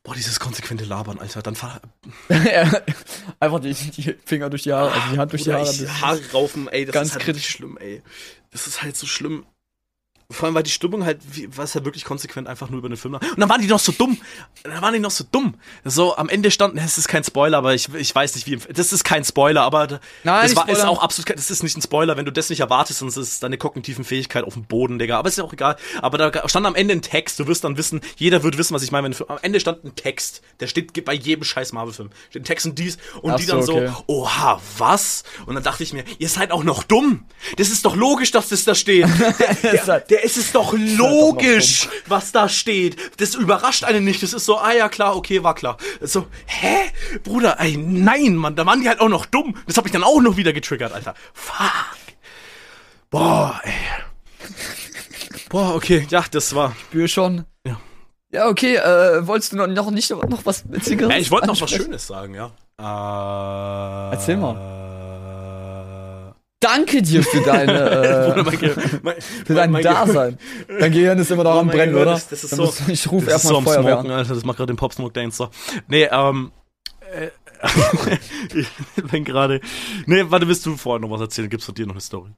Boah, dieses konsequente Labern, Alter. Dann fahr. Einfach die, die, Finger durch die Haare, also die Hand durch die Haare. Haare raufen, ey, das ganz ist halt kritisch schlimm, ey. Das ist halt so schlimm. Vor allem, weil die Stimmung halt, wie, was ja wirklich konsequent einfach nur über den Film. Und dann waren die noch so dumm. Dann waren die noch so dumm. So, am Ende stand, es ist kein Spoiler, aber ich, ich weiß nicht, wie, das ist kein Spoiler, aber Nein, das war, ist auch absolut, das ist nicht ein Spoiler, wenn du das nicht erwartest, sonst ist deine kognitiven Fähigkeit auf dem Boden, Digga. Aber ist ja auch egal. Aber da stand am Ende ein Text, du wirst dann wissen, jeder wird wissen, was ich meine, wenn am Ende stand ein Text, der steht bei jedem scheiß Marvel-Film. Steht ein Text und dies, und Ach die dann so, okay. so, oha, was? Und dann dachte ich mir, ihr seid auch noch dumm. Das ist doch logisch, dass das da steht. Der, der, der ist es doch logisch was da steht. Das überrascht einen nicht. Das ist so, ah ja, klar, okay, war klar. So, hä? Bruder, ey, nein, Mann, da waren die halt auch noch dumm. Das habe ich dann auch noch wieder getriggert, Alter. Fuck. Boah, ey. Boah, okay, ja, das war. Ich spür schon. Ja. Ja, okay, äh, wolltest du noch, noch nicht noch was Witzigeres? Ja, ich wollte noch was Schönes sagen, ja. Äh, Erzähl mal danke dir für deine äh, für dein mein, Dasein. Dein Gehirn ist immer noch oh am Brennen, Gott, oder? Das, das ist so, ich rufe erstmal so Feuerwehr Smoken. Alter, das macht gerade den Pop Smoke Dancer. Nee, ähm äh, ich bin gerade Nee, warte, willst du vorher noch was erzählen? Gibt's von dir noch eine Story?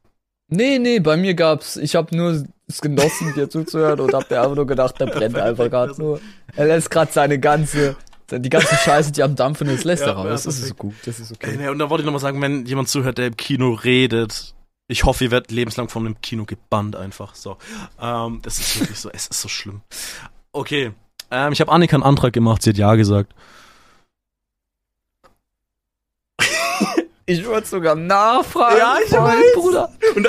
Nee, nee, bei mir gab's, ich habe nur es genossen, dir zuzuhören und hab mir einfach nur gedacht, der brennt einfach gerade nur. Er lässt gerade seine ganze die ganze Scheiße, die am Dampfen ist, lässt er raus. Ja, das ist so gut, das ist okay. Ey, und da wollte ich nochmal sagen, wenn jemand zuhört, der im Kino redet, ich hoffe, ihr werdet lebenslang von dem Kino gebannt einfach. So, ähm, das ist wirklich so, es ist so schlimm. Okay, ähm, ich habe Annika einen Antrag gemacht, sie hat ja gesagt. Ich würde sogar nachfragen. Ja, ich weiß. Bruder. Und,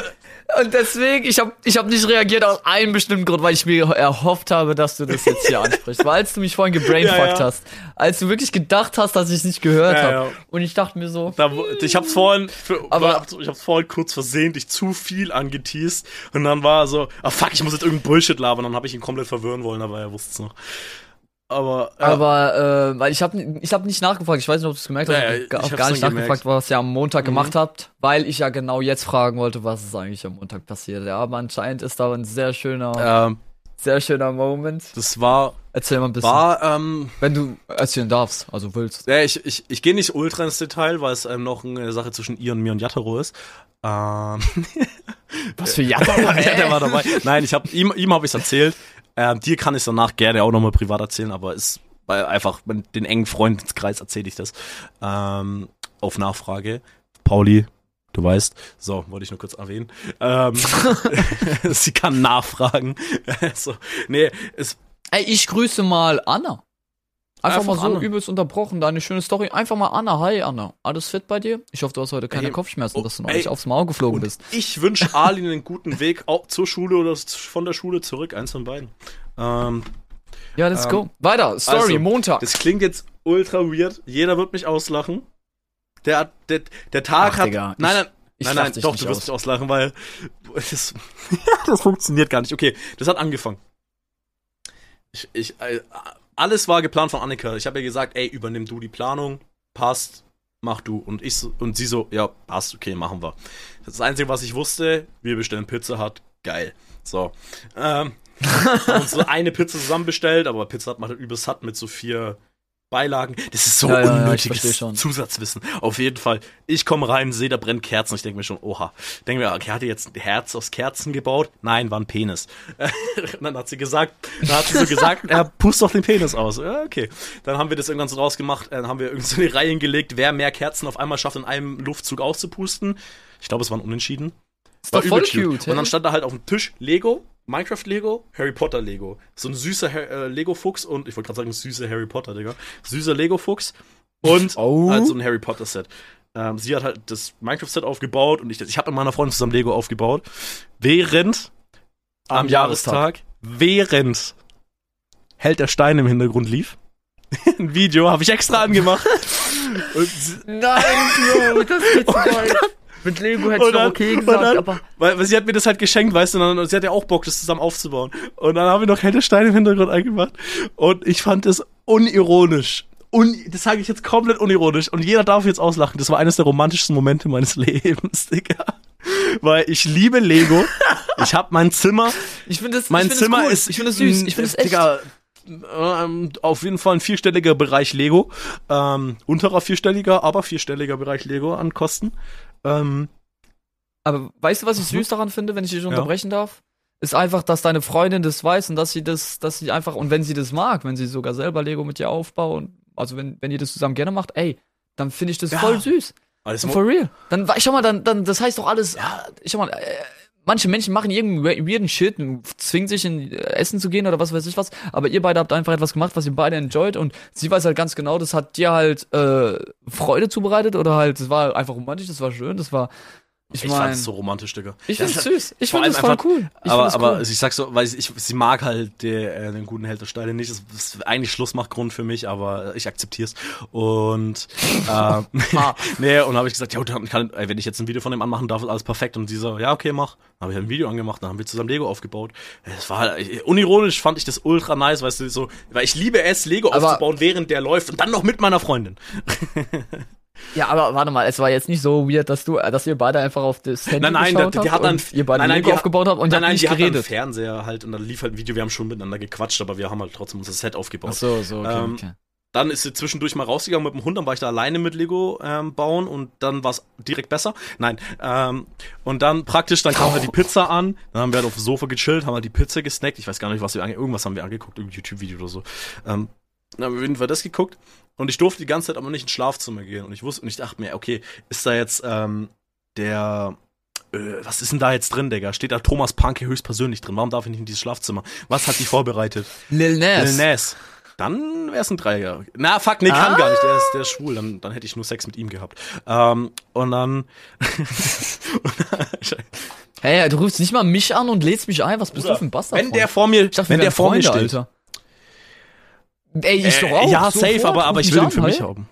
und deswegen, ich habe ich hab nicht reagiert aus einem bestimmten Grund, weil ich mir erhofft habe, dass du das jetzt hier ansprichst. Weil als du mich vorhin gebrainfuckt ja, ja. hast, als du wirklich gedacht hast, dass ich es nicht gehört ja, habe. Und ich dachte mir so. Da, ich hab's vorhin, für, aber, ich hab's vorhin kurz versehentlich zu viel angeteased. Und dann war er so, ah fuck, ich muss jetzt irgendein Bullshit labern. Dann habe ich ihn komplett verwirren wollen, aber er wusste es noch. Aber, ja. aber äh, weil ich habe ich hab nicht nachgefragt, ich weiß nicht, ob du es gemerkt hast, ja, ich habe gar nicht nachgefragt, was ihr am Montag mhm. gemacht habt, weil ich ja genau jetzt fragen wollte, was ist eigentlich am Montag passiert. Ja, aber anscheinend ist da ein sehr schöner, ähm, sehr schöner Moment. Das war. Erzähl mal ein bisschen. War, ähm, wenn du erzählen darfst, also willst. Ja, ich, ich, ich gehe nicht ultra ins Detail, weil es ähm, noch eine Sache zwischen ihr und mir und Yataro ist. Ähm, was für Yataro? ja, der war dabei. Nein, ich habe ihm, ihm habe ich erzählt. Ähm, dir kann ich danach gerne auch nochmal privat erzählen, aber ist bei einfach den engen Freundeskreis erzähle ich das. Ähm, auf Nachfrage. Pauli, du weißt. So, wollte ich nur kurz erwähnen. Ähm, sie kann nachfragen. so, nee, es. Ey, ich grüße mal Anna. Einfach, Einfach mal so Anna. übelst unterbrochen, deine schöne Story. Einfach mal Anna. Hi Anna. Alles fit bei dir? Ich hoffe, du hast heute keine ey, Kopfschmerzen, oh, dass du noch ey, nicht aufs Maul geflogen bist. Ich wünsche Ali einen guten Weg auch zur Schule oder von der Schule zurück. Eins von beiden. Ähm, ja, let's ähm, go. Weiter. Story, also, Montag. Das klingt jetzt ultra weird. Jeder wird mich auslachen. Der, der, der Tag Ach, hat. Digga, nein, nein. Ich nein, nein, doch, du wirst aus. mich auslachen, weil das, das funktioniert gar nicht. Okay, das hat angefangen. Ich, ich, äh, alles war geplant von Annika. Ich habe ihr gesagt, ey, übernimm du die Planung, passt, mach du. Und ich und sie so, ja, passt, okay, machen wir. Das, Einzige, was ich wusste, wir bestellen Pizza hat, geil. So. Ähm, uns so eine Pizza zusammen bestellt, aber Pizza hat man halt übelst satt mit so vier Beilagen. Das ist so ja, unnötiges ja, Zusatzwissen. Auf jeden Fall. Ich komme rein, sehe, da brennt Kerzen. Ich denke mir schon, oha. Denke mir, okay, hat er jetzt ein Herz aus Kerzen gebaut? Nein, war ein Penis. Und dann hat sie gesagt, dann hat sie so gesagt, er pust doch den Penis aus. Ja, okay. Dann haben wir das irgendwann so rausgemacht, dann haben wir irgendeine so Reihen gelegt, wer mehr Kerzen auf einmal schafft, in einem Luftzug auszupusten. Ich glaube, es waren unentschieden. Das war voll cute. cute. Und dann stand da halt auf dem Tisch Lego, Minecraft Lego, Harry Potter Lego. So ein süßer äh, Lego Fuchs und ich wollte gerade sagen süßer Harry Potter, Digga. Süßer Lego Fuchs und oh. halt so ein Harry Potter Set. Ähm, sie hat halt das Minecraft Set aufgebaut und ich, ich habe mit meiner Freundin zusammen Lego aufgebaut. Während am, am Jahrestag, Jahrestag, während Held der Stein im Hintergrund lief. ein Video habe ich extra angemacht. Nein, Bro, das geht zu weit. Mit Lego hätte ich noch okay gesagt, dann, aber. Weil, weil sie hat mir das halt geschenkt, weißt du, und dann, sie hat ja auch Bock, das zusammen aufzubauen. Und dann haben wir noch helle Steine im Hintergrund eingemacht. Und ich fand es unironisch. Un, das sage ich jetzt komplett unironisch. Und jeder darf jetzt auslachen. Das war eines der romantischsten Momente meines Lebens, Digga. Weil ich liebe Lego. ich habe mein Zimmer. Ich finde das. Mein find Zimmer cool. ist. Ich finde es süß. Ich finde es echt. Digga, ähm, auf jeden Fall ein vierstelliger Bereich Lego. Ähm, unterer vierstelliger, aber vierstelliger Bereich Lego an Kosten. Ähm, aber weißt du, was ich süß daran finde, wenn ich dich unterbrechen ja. darf? ist einfach, dass deine Freundin das weiß und dass sie das, dass sie einfach, und wenn sie das mag, wenn sie sogar selber Lego mit dir aufbaut, also wenn, wenn ihr das zusammen gerne macht, ey, dann finde ich das ja. voll süß. Also for real. Dann, schau mal, dann, dann, das heißt doch alles, ja. schau mal, äh, manche Menschen machen irgendeinen weirden Shit und zwingen sich in äh, Essen zu gehen oder was weiß ich was, aber ihr beide habt einfach etwas gemacht, was ihr beide enjoyed und sie weiß halt ganz genau, das hat dir halt äh, Freude zubereitet oder halt, das war einfach romantisch, das war schön, das war ich, ich mein, fand es so romantisch, Digga. Ich finde es süß. Ich finde es voll cool. Ich aber, aber cool. ich sag so, weil ich, ich, sie mag halt der, äh, den guten Held der Steine nicht. Das ist eigentlich Schlussmachgrund für mich, aber ich akzeptiere es. Und äh, ah. nee, und habe ich gesagt, ja, dann kann, ey, wenn ich jetzt ein Video von dem anmachen darf, ist alles perfekt. Und sie so, ja, okay, mach. Dann habe ich halt ein Video angemacht, dann haben wir zusammen Lego aufgebaut. Es war halt, unironisch fand ich das ultra nice, weißt du, so, weil ich liebe es, Lego aber aufzubauen, während der läuft und dann noch mit meiner Freundin. Ja, aber warte mal, es war jetzt nicht so weird, dass du, dass ihr beide einfach auf das Handy nein, nein, geschaut die, die habt dann, ihr beide nein, nein, Lego aufgebaut habt und nein, nein, nicht die geredet. Hat Fernseher halt und dann lief halt ein Video, wir haben schon miteinander gequatscht, aber wir haben halt trotzdem unser Set aufgebaut. Ach so, so, okay, ähm, okay. Dann ist sie zwischendurch mal rausgegangen mit dem Hund, dann war ich da alleine mit Lego ähm, bauen und dann war es direkt besser. Nein, ähm, und dann praktisch, dann kam halt die Pizza an, dann haben wir halt auf dem Sofa gechillt, haben halt die Pizza gesnackt, ich weiß gar nicht, was wir ange irgendwas haben wir angeguckt, irgendein YouTube-Video oder so. Ähm, dann haben wir das geguckt und ich durfte die ganze Zeit aber nicht ins Schlafzimmer gehen. Und ich wusste, und ich dachte mir, okay, ist da jetzt ähm, der äh, was ist denn da jetzt drin, Digga? Steht da Thomas Panke höchstpersönlich drin? Warum darf ich nicht in dieses Schlafzimmer? Was hat die vorbereitet? Lil Nas. Lil Nas. Dann wär's ein Dreier. Na, fuck, nee, kann ah. gar nicht. Der ist, der ist schwul. Dann, dann hätte ich nur Sex mit ihm gehabt. Ähm, und dann. hey, du rufst nicht mal mich an und lädst mich ein. Was bist Bruder, du für ein Bastard? Wenn der vor mir, dachte, wenn der vor mir steht. Alter. Ey, ich äh, doch auch. Ja, safe, aber, aber ich will ihn für mich haben.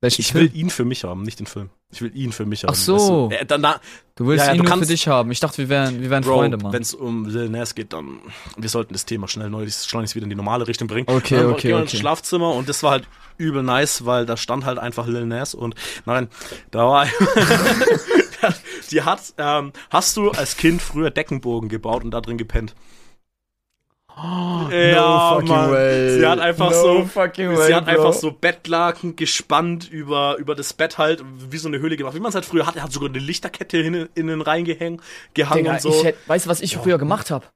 Welchen ich will ihn für mich haben, nicht den Film. Ich will ihn für mich haben. Ach so. Weißt du? dann, da, du willst ja, ja, ihn du nur für dich haben. Ich dachte, wir wären, wir wären Bro, Freunde, Mann. Wenn es um Lil Nas geht, dann wir sollten das Thema schnell neu, schleunigst wieder in die normale Richtung bringen. Okay, dann okay, okay. ins Schlafzimmer und das war halt übel nice, weil da stand halt einfach Lil Nas und nein, da war die hat, ähm, hast du als Kind früher Deckenbogen gebaut und da drin gepennt? Oh, ja, no fucking Mann. way. Sie hat einfach no so, fucking sie way, hat bro. einfach so Bettlaken gespannt über, über das Bett halt, wie so eine Höhle gemacht, wie man es halt früher hatte. Er hat sogar eine Lichterkette hin, innen reingehängt, gehangen Digga, und so. Ich hätt, weißt du, was ich ja. früher gemacht habe?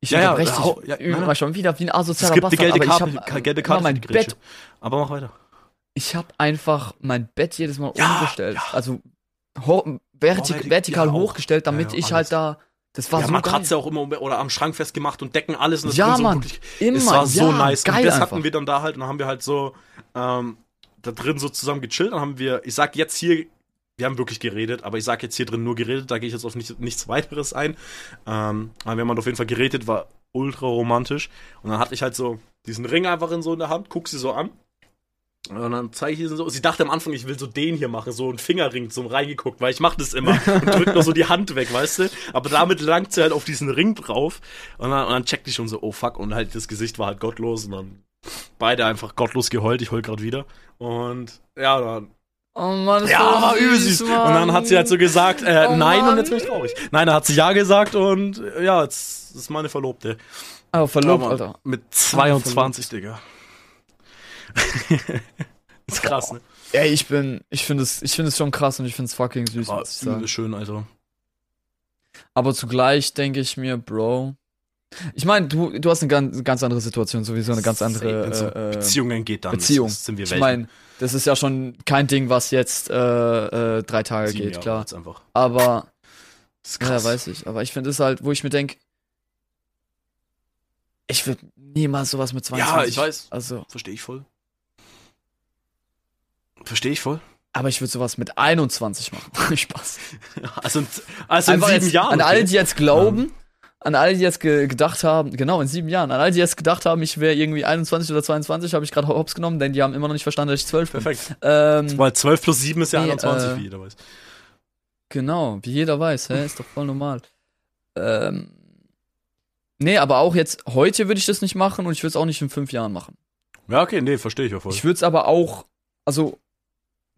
Ich ja, ja, richtig, ja, ja, ja, schon wieder wie ein asozialer es gibt Bastard, gelbe aber ich hab gelbe Karte mein Bett, aber mach weiter. Ich habe einfach mein Bett jedes Mal umgestellt, also ho vertik vertikal hochgestellt, damit ich halt da das war ja, so Matratze geil. auch immer oder am Schrank festgemacht und Decken, alles. Und das ja, so Mann, wirklich, immer. Es war so ja, nice. Geil und das einfach. hatten wir dann da halt und dann haben wir halt so ähm, da drin so zusammen gechillt. Dann haben wir, ich sag jetzt hier, wir haben wirklich geredet, aber ich sag jetzt hier drin nur geredet, da gehe ich jetzt auf nicht, nichts weiteres ein. Ähm, aber wir haben halt auf jeden Fall geredet, war ultra romantisch. Und dann hatte ich halt so diesen Ring einfach in so in der Hand, guck sie so an und dann zeige ich sie so. Sie dachte am Anfang, ich will so den hier machen, so einen Fingerring zum reingeguckt, weil ich mache das immer und drück nur so die Hand weg, weißt du? Aber damit langt sie halt auf diesen Ring drauf und dann, und dann checkt die schon so, oh fuck, und halt das Gesicht war halt gottlos und dann beide einfach gottlos geheult. Ich heul gerade wieder und ja, dann Oh Mann, das ja, war übel süß. Und dann hat sie halt so gesagt, äh, oh nein, Mann. und jetzt bin ich traurig. Nein, dann hat sie ja gesagt und äh, ja, jetzt ist meine Verlobte. Oh, verlobt, Alter. Mit 22, Digga. ist krass, ne? Ey, ich bin, ich finde es, ich finde es schon krass und ich finde es fucking süß, oh, muss ich sagen. schön, Alter. Aber zugleich denke ich mir, Bro. Ich meine, du, du hast eine ganz, ganz andere Situation, sowieso eine ganz andere so äh, Beziehungen geht dann. Beziehung. Das, das sind wir ich meine, das ist ja schon kein Ding, was jetzt äh, äh, drei Tage Sieben geht, Jahre klar. Einfach. Aber ja, weiß ich. Aber ich finde es halt, wo ich mir denke, ich würde niemals sowas mit 22. Ja, ich weiß. Also verstehe ich voll. Verstehe ich voll. Aber ich würde sowas mit 21 machen. Spaß. Also, also in sieben jetzt, Jahren. An alle, die jetzt glauben, an alle, die jetzt ge gedacht haben, genau, in sieben Jahren, an alle, die jetzt gedacht haben, ich wäre irgendwie 21 oder 22, habe ich gerade hops genommen, denn die haben immer noch nicht verstanden, dass ich 12 bin. Perfekt. Ähm, Weil 12 plus 7 ist ja nee, 21, äh, wie jeder weiß. Genau, wie jeder weiß, hä? ist doch voll normal. Ähm, nee, aber auch jetzt, heute würde ich das nicht machen und ich würde es auch nicht in fünf Jahren machen. Ja, okay, nee, verstehe ich auch voll. Ich würde es aber auch, also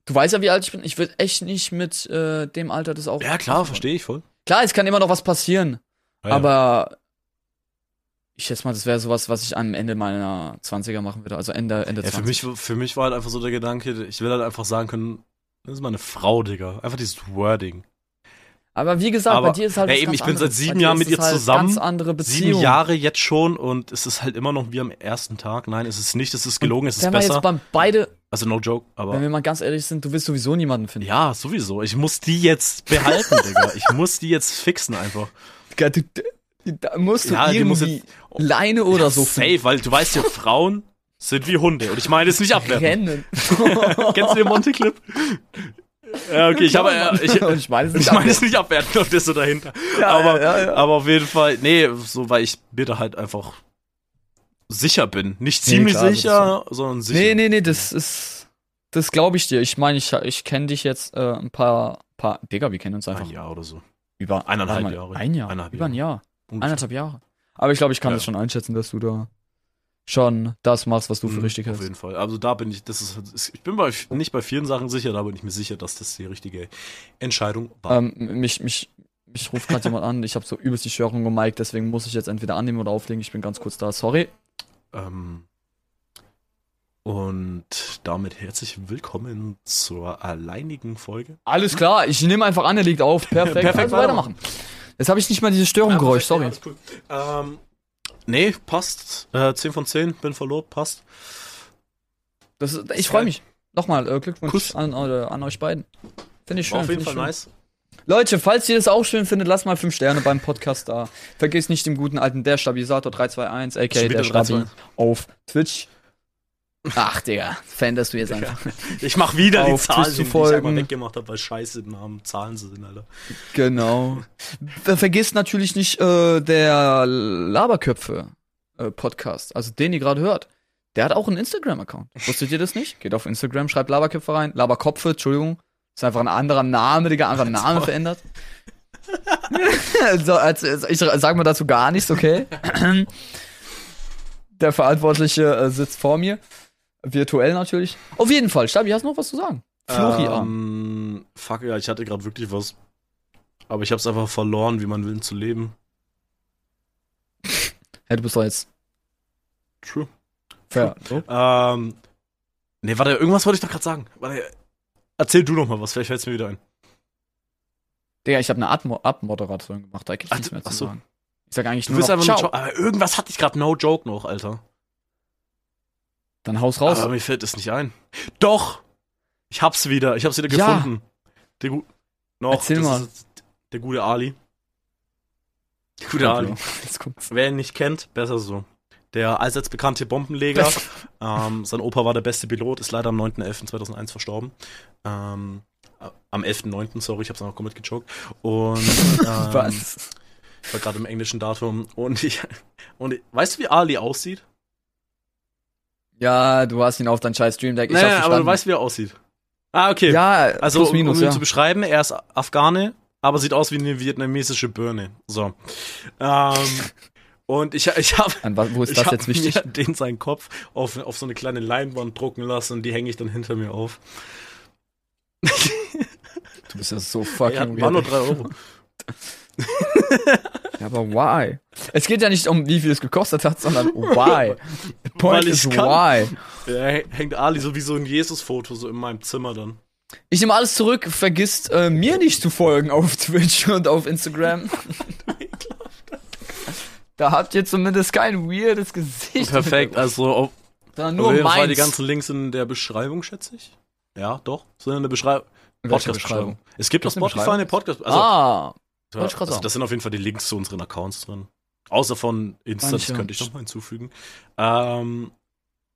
Du weißt ja, wie alt ich bin. Ich würde echt nicht mit äh, dem Alter das auch. Ja, klar, verstehe ich voll. Klar, es kann immer noch was passieren. Ja, ja. aber ich schätze mal, das wäre sowas, was ich am Ende meiner 20er machen würde. Also Ende, Ende ja, 20. Für mich, für mich war halt einfach so der Gedanke, ich will halt einfach sagen können, das ist meine Frau, Digga. Einfach dieses Wording. Aber wie gesagt, Aber, bei dir ist halt ja, eben, ich bin seit anderes. sieben Bei dir Jahren mit ihr halt zusammen. Ganz andere Beziehung. Sieben Jahre jetzt schon und es ist halt immer noch wie am ersten Tag. Nein, es ist nicht, es ist gelogen, es ist Wenn wir besser. jetzt beim beide, Also no joke, aber. wenn wir mal ganz ehrlich sind, du wirst sowieso niemanden finden. Ja, sowieso. Ich muss die jetzt behalten, Digga. Ich muss die jetzt fixen einfach. Du, du, da musst du Ja, die muss irgendwie Leine oder so Safe, weil du weißt ja, Frauen sind wie Hunde. Und ich meine es nicht abwerten. Kennst du den Monte Clip? Ja, okay, ich habe äh, ich, ich meine es ich meine es nicht abwerten und das so dahinter. Ja, aber, ja, ja. aber auf jeden Fall, nee, so weil ich mir da halt einfach sicher bin. Nicht Nee, ziemlich klar, das ist sicher, sondern sicher. Nee, nee, nee, das ist. Das glaube ich dir. Ich meine, ich, ich kenne dich jetzt äh, ein paar, paar. Digga, wir kennen uns einfach Ein Jahr oder so. über eineinhalb mal, Jahre. Ein Jahr. Eineinhalb über ein Jahr. Ungefähr. Eineinhalb Jahre. Aber ich glaube, ich kann Ja. das schon einschätzen, dass du da schon das machst, was du für Mhm, richtig Auf hältst. jeden Fall. Also da bin ich, das ist, ist ich bin bei, nicht bei vielen Sachen sicher, da bin ich mir sicher, dass das die richtige Entscheidung war. Ähm, mich, mich, mich ruft gerade jemand an. Ich habe so übelst die Störung gemiked, deswegen muss ich jetzt entweder annehmen oder auflegen. Ich bin ganz kurz da. Sorry. Ähm, und damit herzlich willkommen zur alleinigen Folge. Alles klar, ich nehme einfach an, er liegt auf. Perfekt. Perfekt, also weitermachen. Jetzt habe ich nicht mal dieses Störungsgeräusch, sorry. Ja, alles cool. Ähm, nee, passt. Äh, 10 von 10, bin verlobt, passt. Das ich freue mich. Nochmal äh, Glückwunsch an, äh, an euch beiden. Finde ich schön. War auf jeden Fall schön. nice. Leute, falls ihr das auch schön findet, lasst mal 5 Sterne beim Podcast da. Vergesst nicht den guten alten Der Stabilisator 321, aka der Stabi 321. auf Twitch. Ach, Digga, fanderst du jetzt einfach. Ich mach wieder die Zahlen, die ich einmal weggemacht habe, weil scheiße Namen Zahlen sind, Alter. Genau. Ver- Vergesst natürlich nicht äh, der Laberköpfe äh, Podcast, also den ihr gerade hört. Der hat auch einen Instagram-Account. Wusstet ihr das nicht? Geht auf Instagram, schreibt Laberköpfe rein. Laberkopfe, Entschuldigung. Ist einfach ein anderer Name, Digga, einfach einen Namen verändert. so, als, ich sag mal dazu gar nichts, okay? Der Verantwortliche äh, sitzt vor mir. Virtuell natürlich. Auf jeden Fall. Stabi, hast du noch was zu sagen? Florian. Ähm, fuck, ja, ich hatte gerade wirklich was. Aber ich hab's einfach verloren, wie man will zu leben. Hey, du bist doch jetzt True. fair. So. Ähm, nee, warte, irgendwas wollte ich doch gerade sagen. Warte, erzähl du noch mal was, vielleicht fällt's mir wieder ein. Digga, ich habe eine Abmo- Abmoderation gemacht, da gibt's Ach, nichts mehr zu ach so. sagen. Ich sag eigentlich Du nur noch, ciao. Aber irgendwas hatte ich gerade no joke noch, Alter. Dann haus raus. Aber mir fällt es nicht ein. Doch! Ich hab's wieder, ich hab's wieder Ja. gefunden. Der gu noch, Erzähl mal. Der gute Ali. Der gute Ali. Wer ihn nicht kennt, besser so. Der allseits bekannte Bombenleger. ähm, sein Opa war der beste Pilot, ist leider am 9.11.2001 verstorben. Ähm, äh, am 11.9., sorry, ich hab's noch komplett gechockt. Und ähm, Was? ich war gerade im englischen Datum. Und ich, und ich, weißt du, wie Ali aussieht? Ja, du hast ihn auf dein scheiß Stream Deck. Ich hab's aber du weißt, wie er aussieht. Ah, okay. Ja, Also, plus minus, um ihn ja. zu beschreiben, er ist Afghane, aber sieht aus wie eine vietnamesische Birne. So. Ähm, und ich, ich habe Wo ist das hab jetzt wichtig? mir den seinen Kopf auf, auf so eine kleine Leinwand drucken lassen und die hänge ich dann hinter mir auf. Du bist ja so fucking Ja, war nur weird. drei Euro. Ja, aber why? Es geht ja nicht um, wie viel es gekostet hat, sondern why. The point Weil is why. Ja, hängt Ali so wie so ein Jesus-Foto so in meinem Zimmer dann. Ich nehme alles zurück. Vergisst äh, mir nicht zu folgen auf Twitch und auf Instagram. da habt ihr zumindest kein weirdes Gesicht. Perfekt, also auf, Sondern auf nur jeden Fall die meins. ganzen Links in der Beschreibung, schätze ich. Ja, doch. Sind in der Beschreibung. Welche Podcast-Beschreibung. Es gibt auf Spotify eine Podcast. Also, ah, Ja, also das sind auf jeden Fall die Links zu unseren Accounts drin. Außer von Insta, das könnte ich noch mal hinzufügen. Ähm,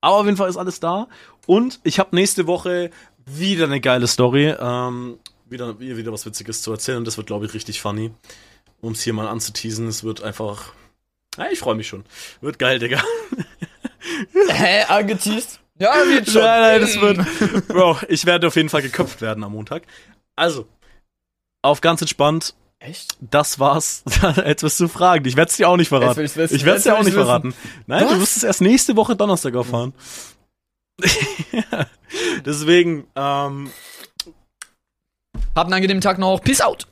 aber auf jeden Fall ist alles da. Und ich habe nächste Woche wieder eine geile Story. Ähm, wieder, wieder was Witziges zu erzählen. Und das wird, glaube ich, richtig funny. Um es hier mal anzuteasen. Es wird einfach. Ja, ich freue mich schon. Wird geil, Digga. hä, angeteased? Ja, wird schon. Nein, nein, das wird. Bro, ich werde auf jeden Fall geköpft werden am Montag. Also, auf ganz entspannt. Echt? Das war's. Jetzt wirst du fragen. Ich werde es dir auch nicht verraten. Jetzt will wissen. Ich werde es dir auch nicht verraten. Nein, Was? du wirst es erst nächste Woche Donnerstag erfahren. Deswegen, ähm, Habt einen angenehmen Tag noch. Peace out.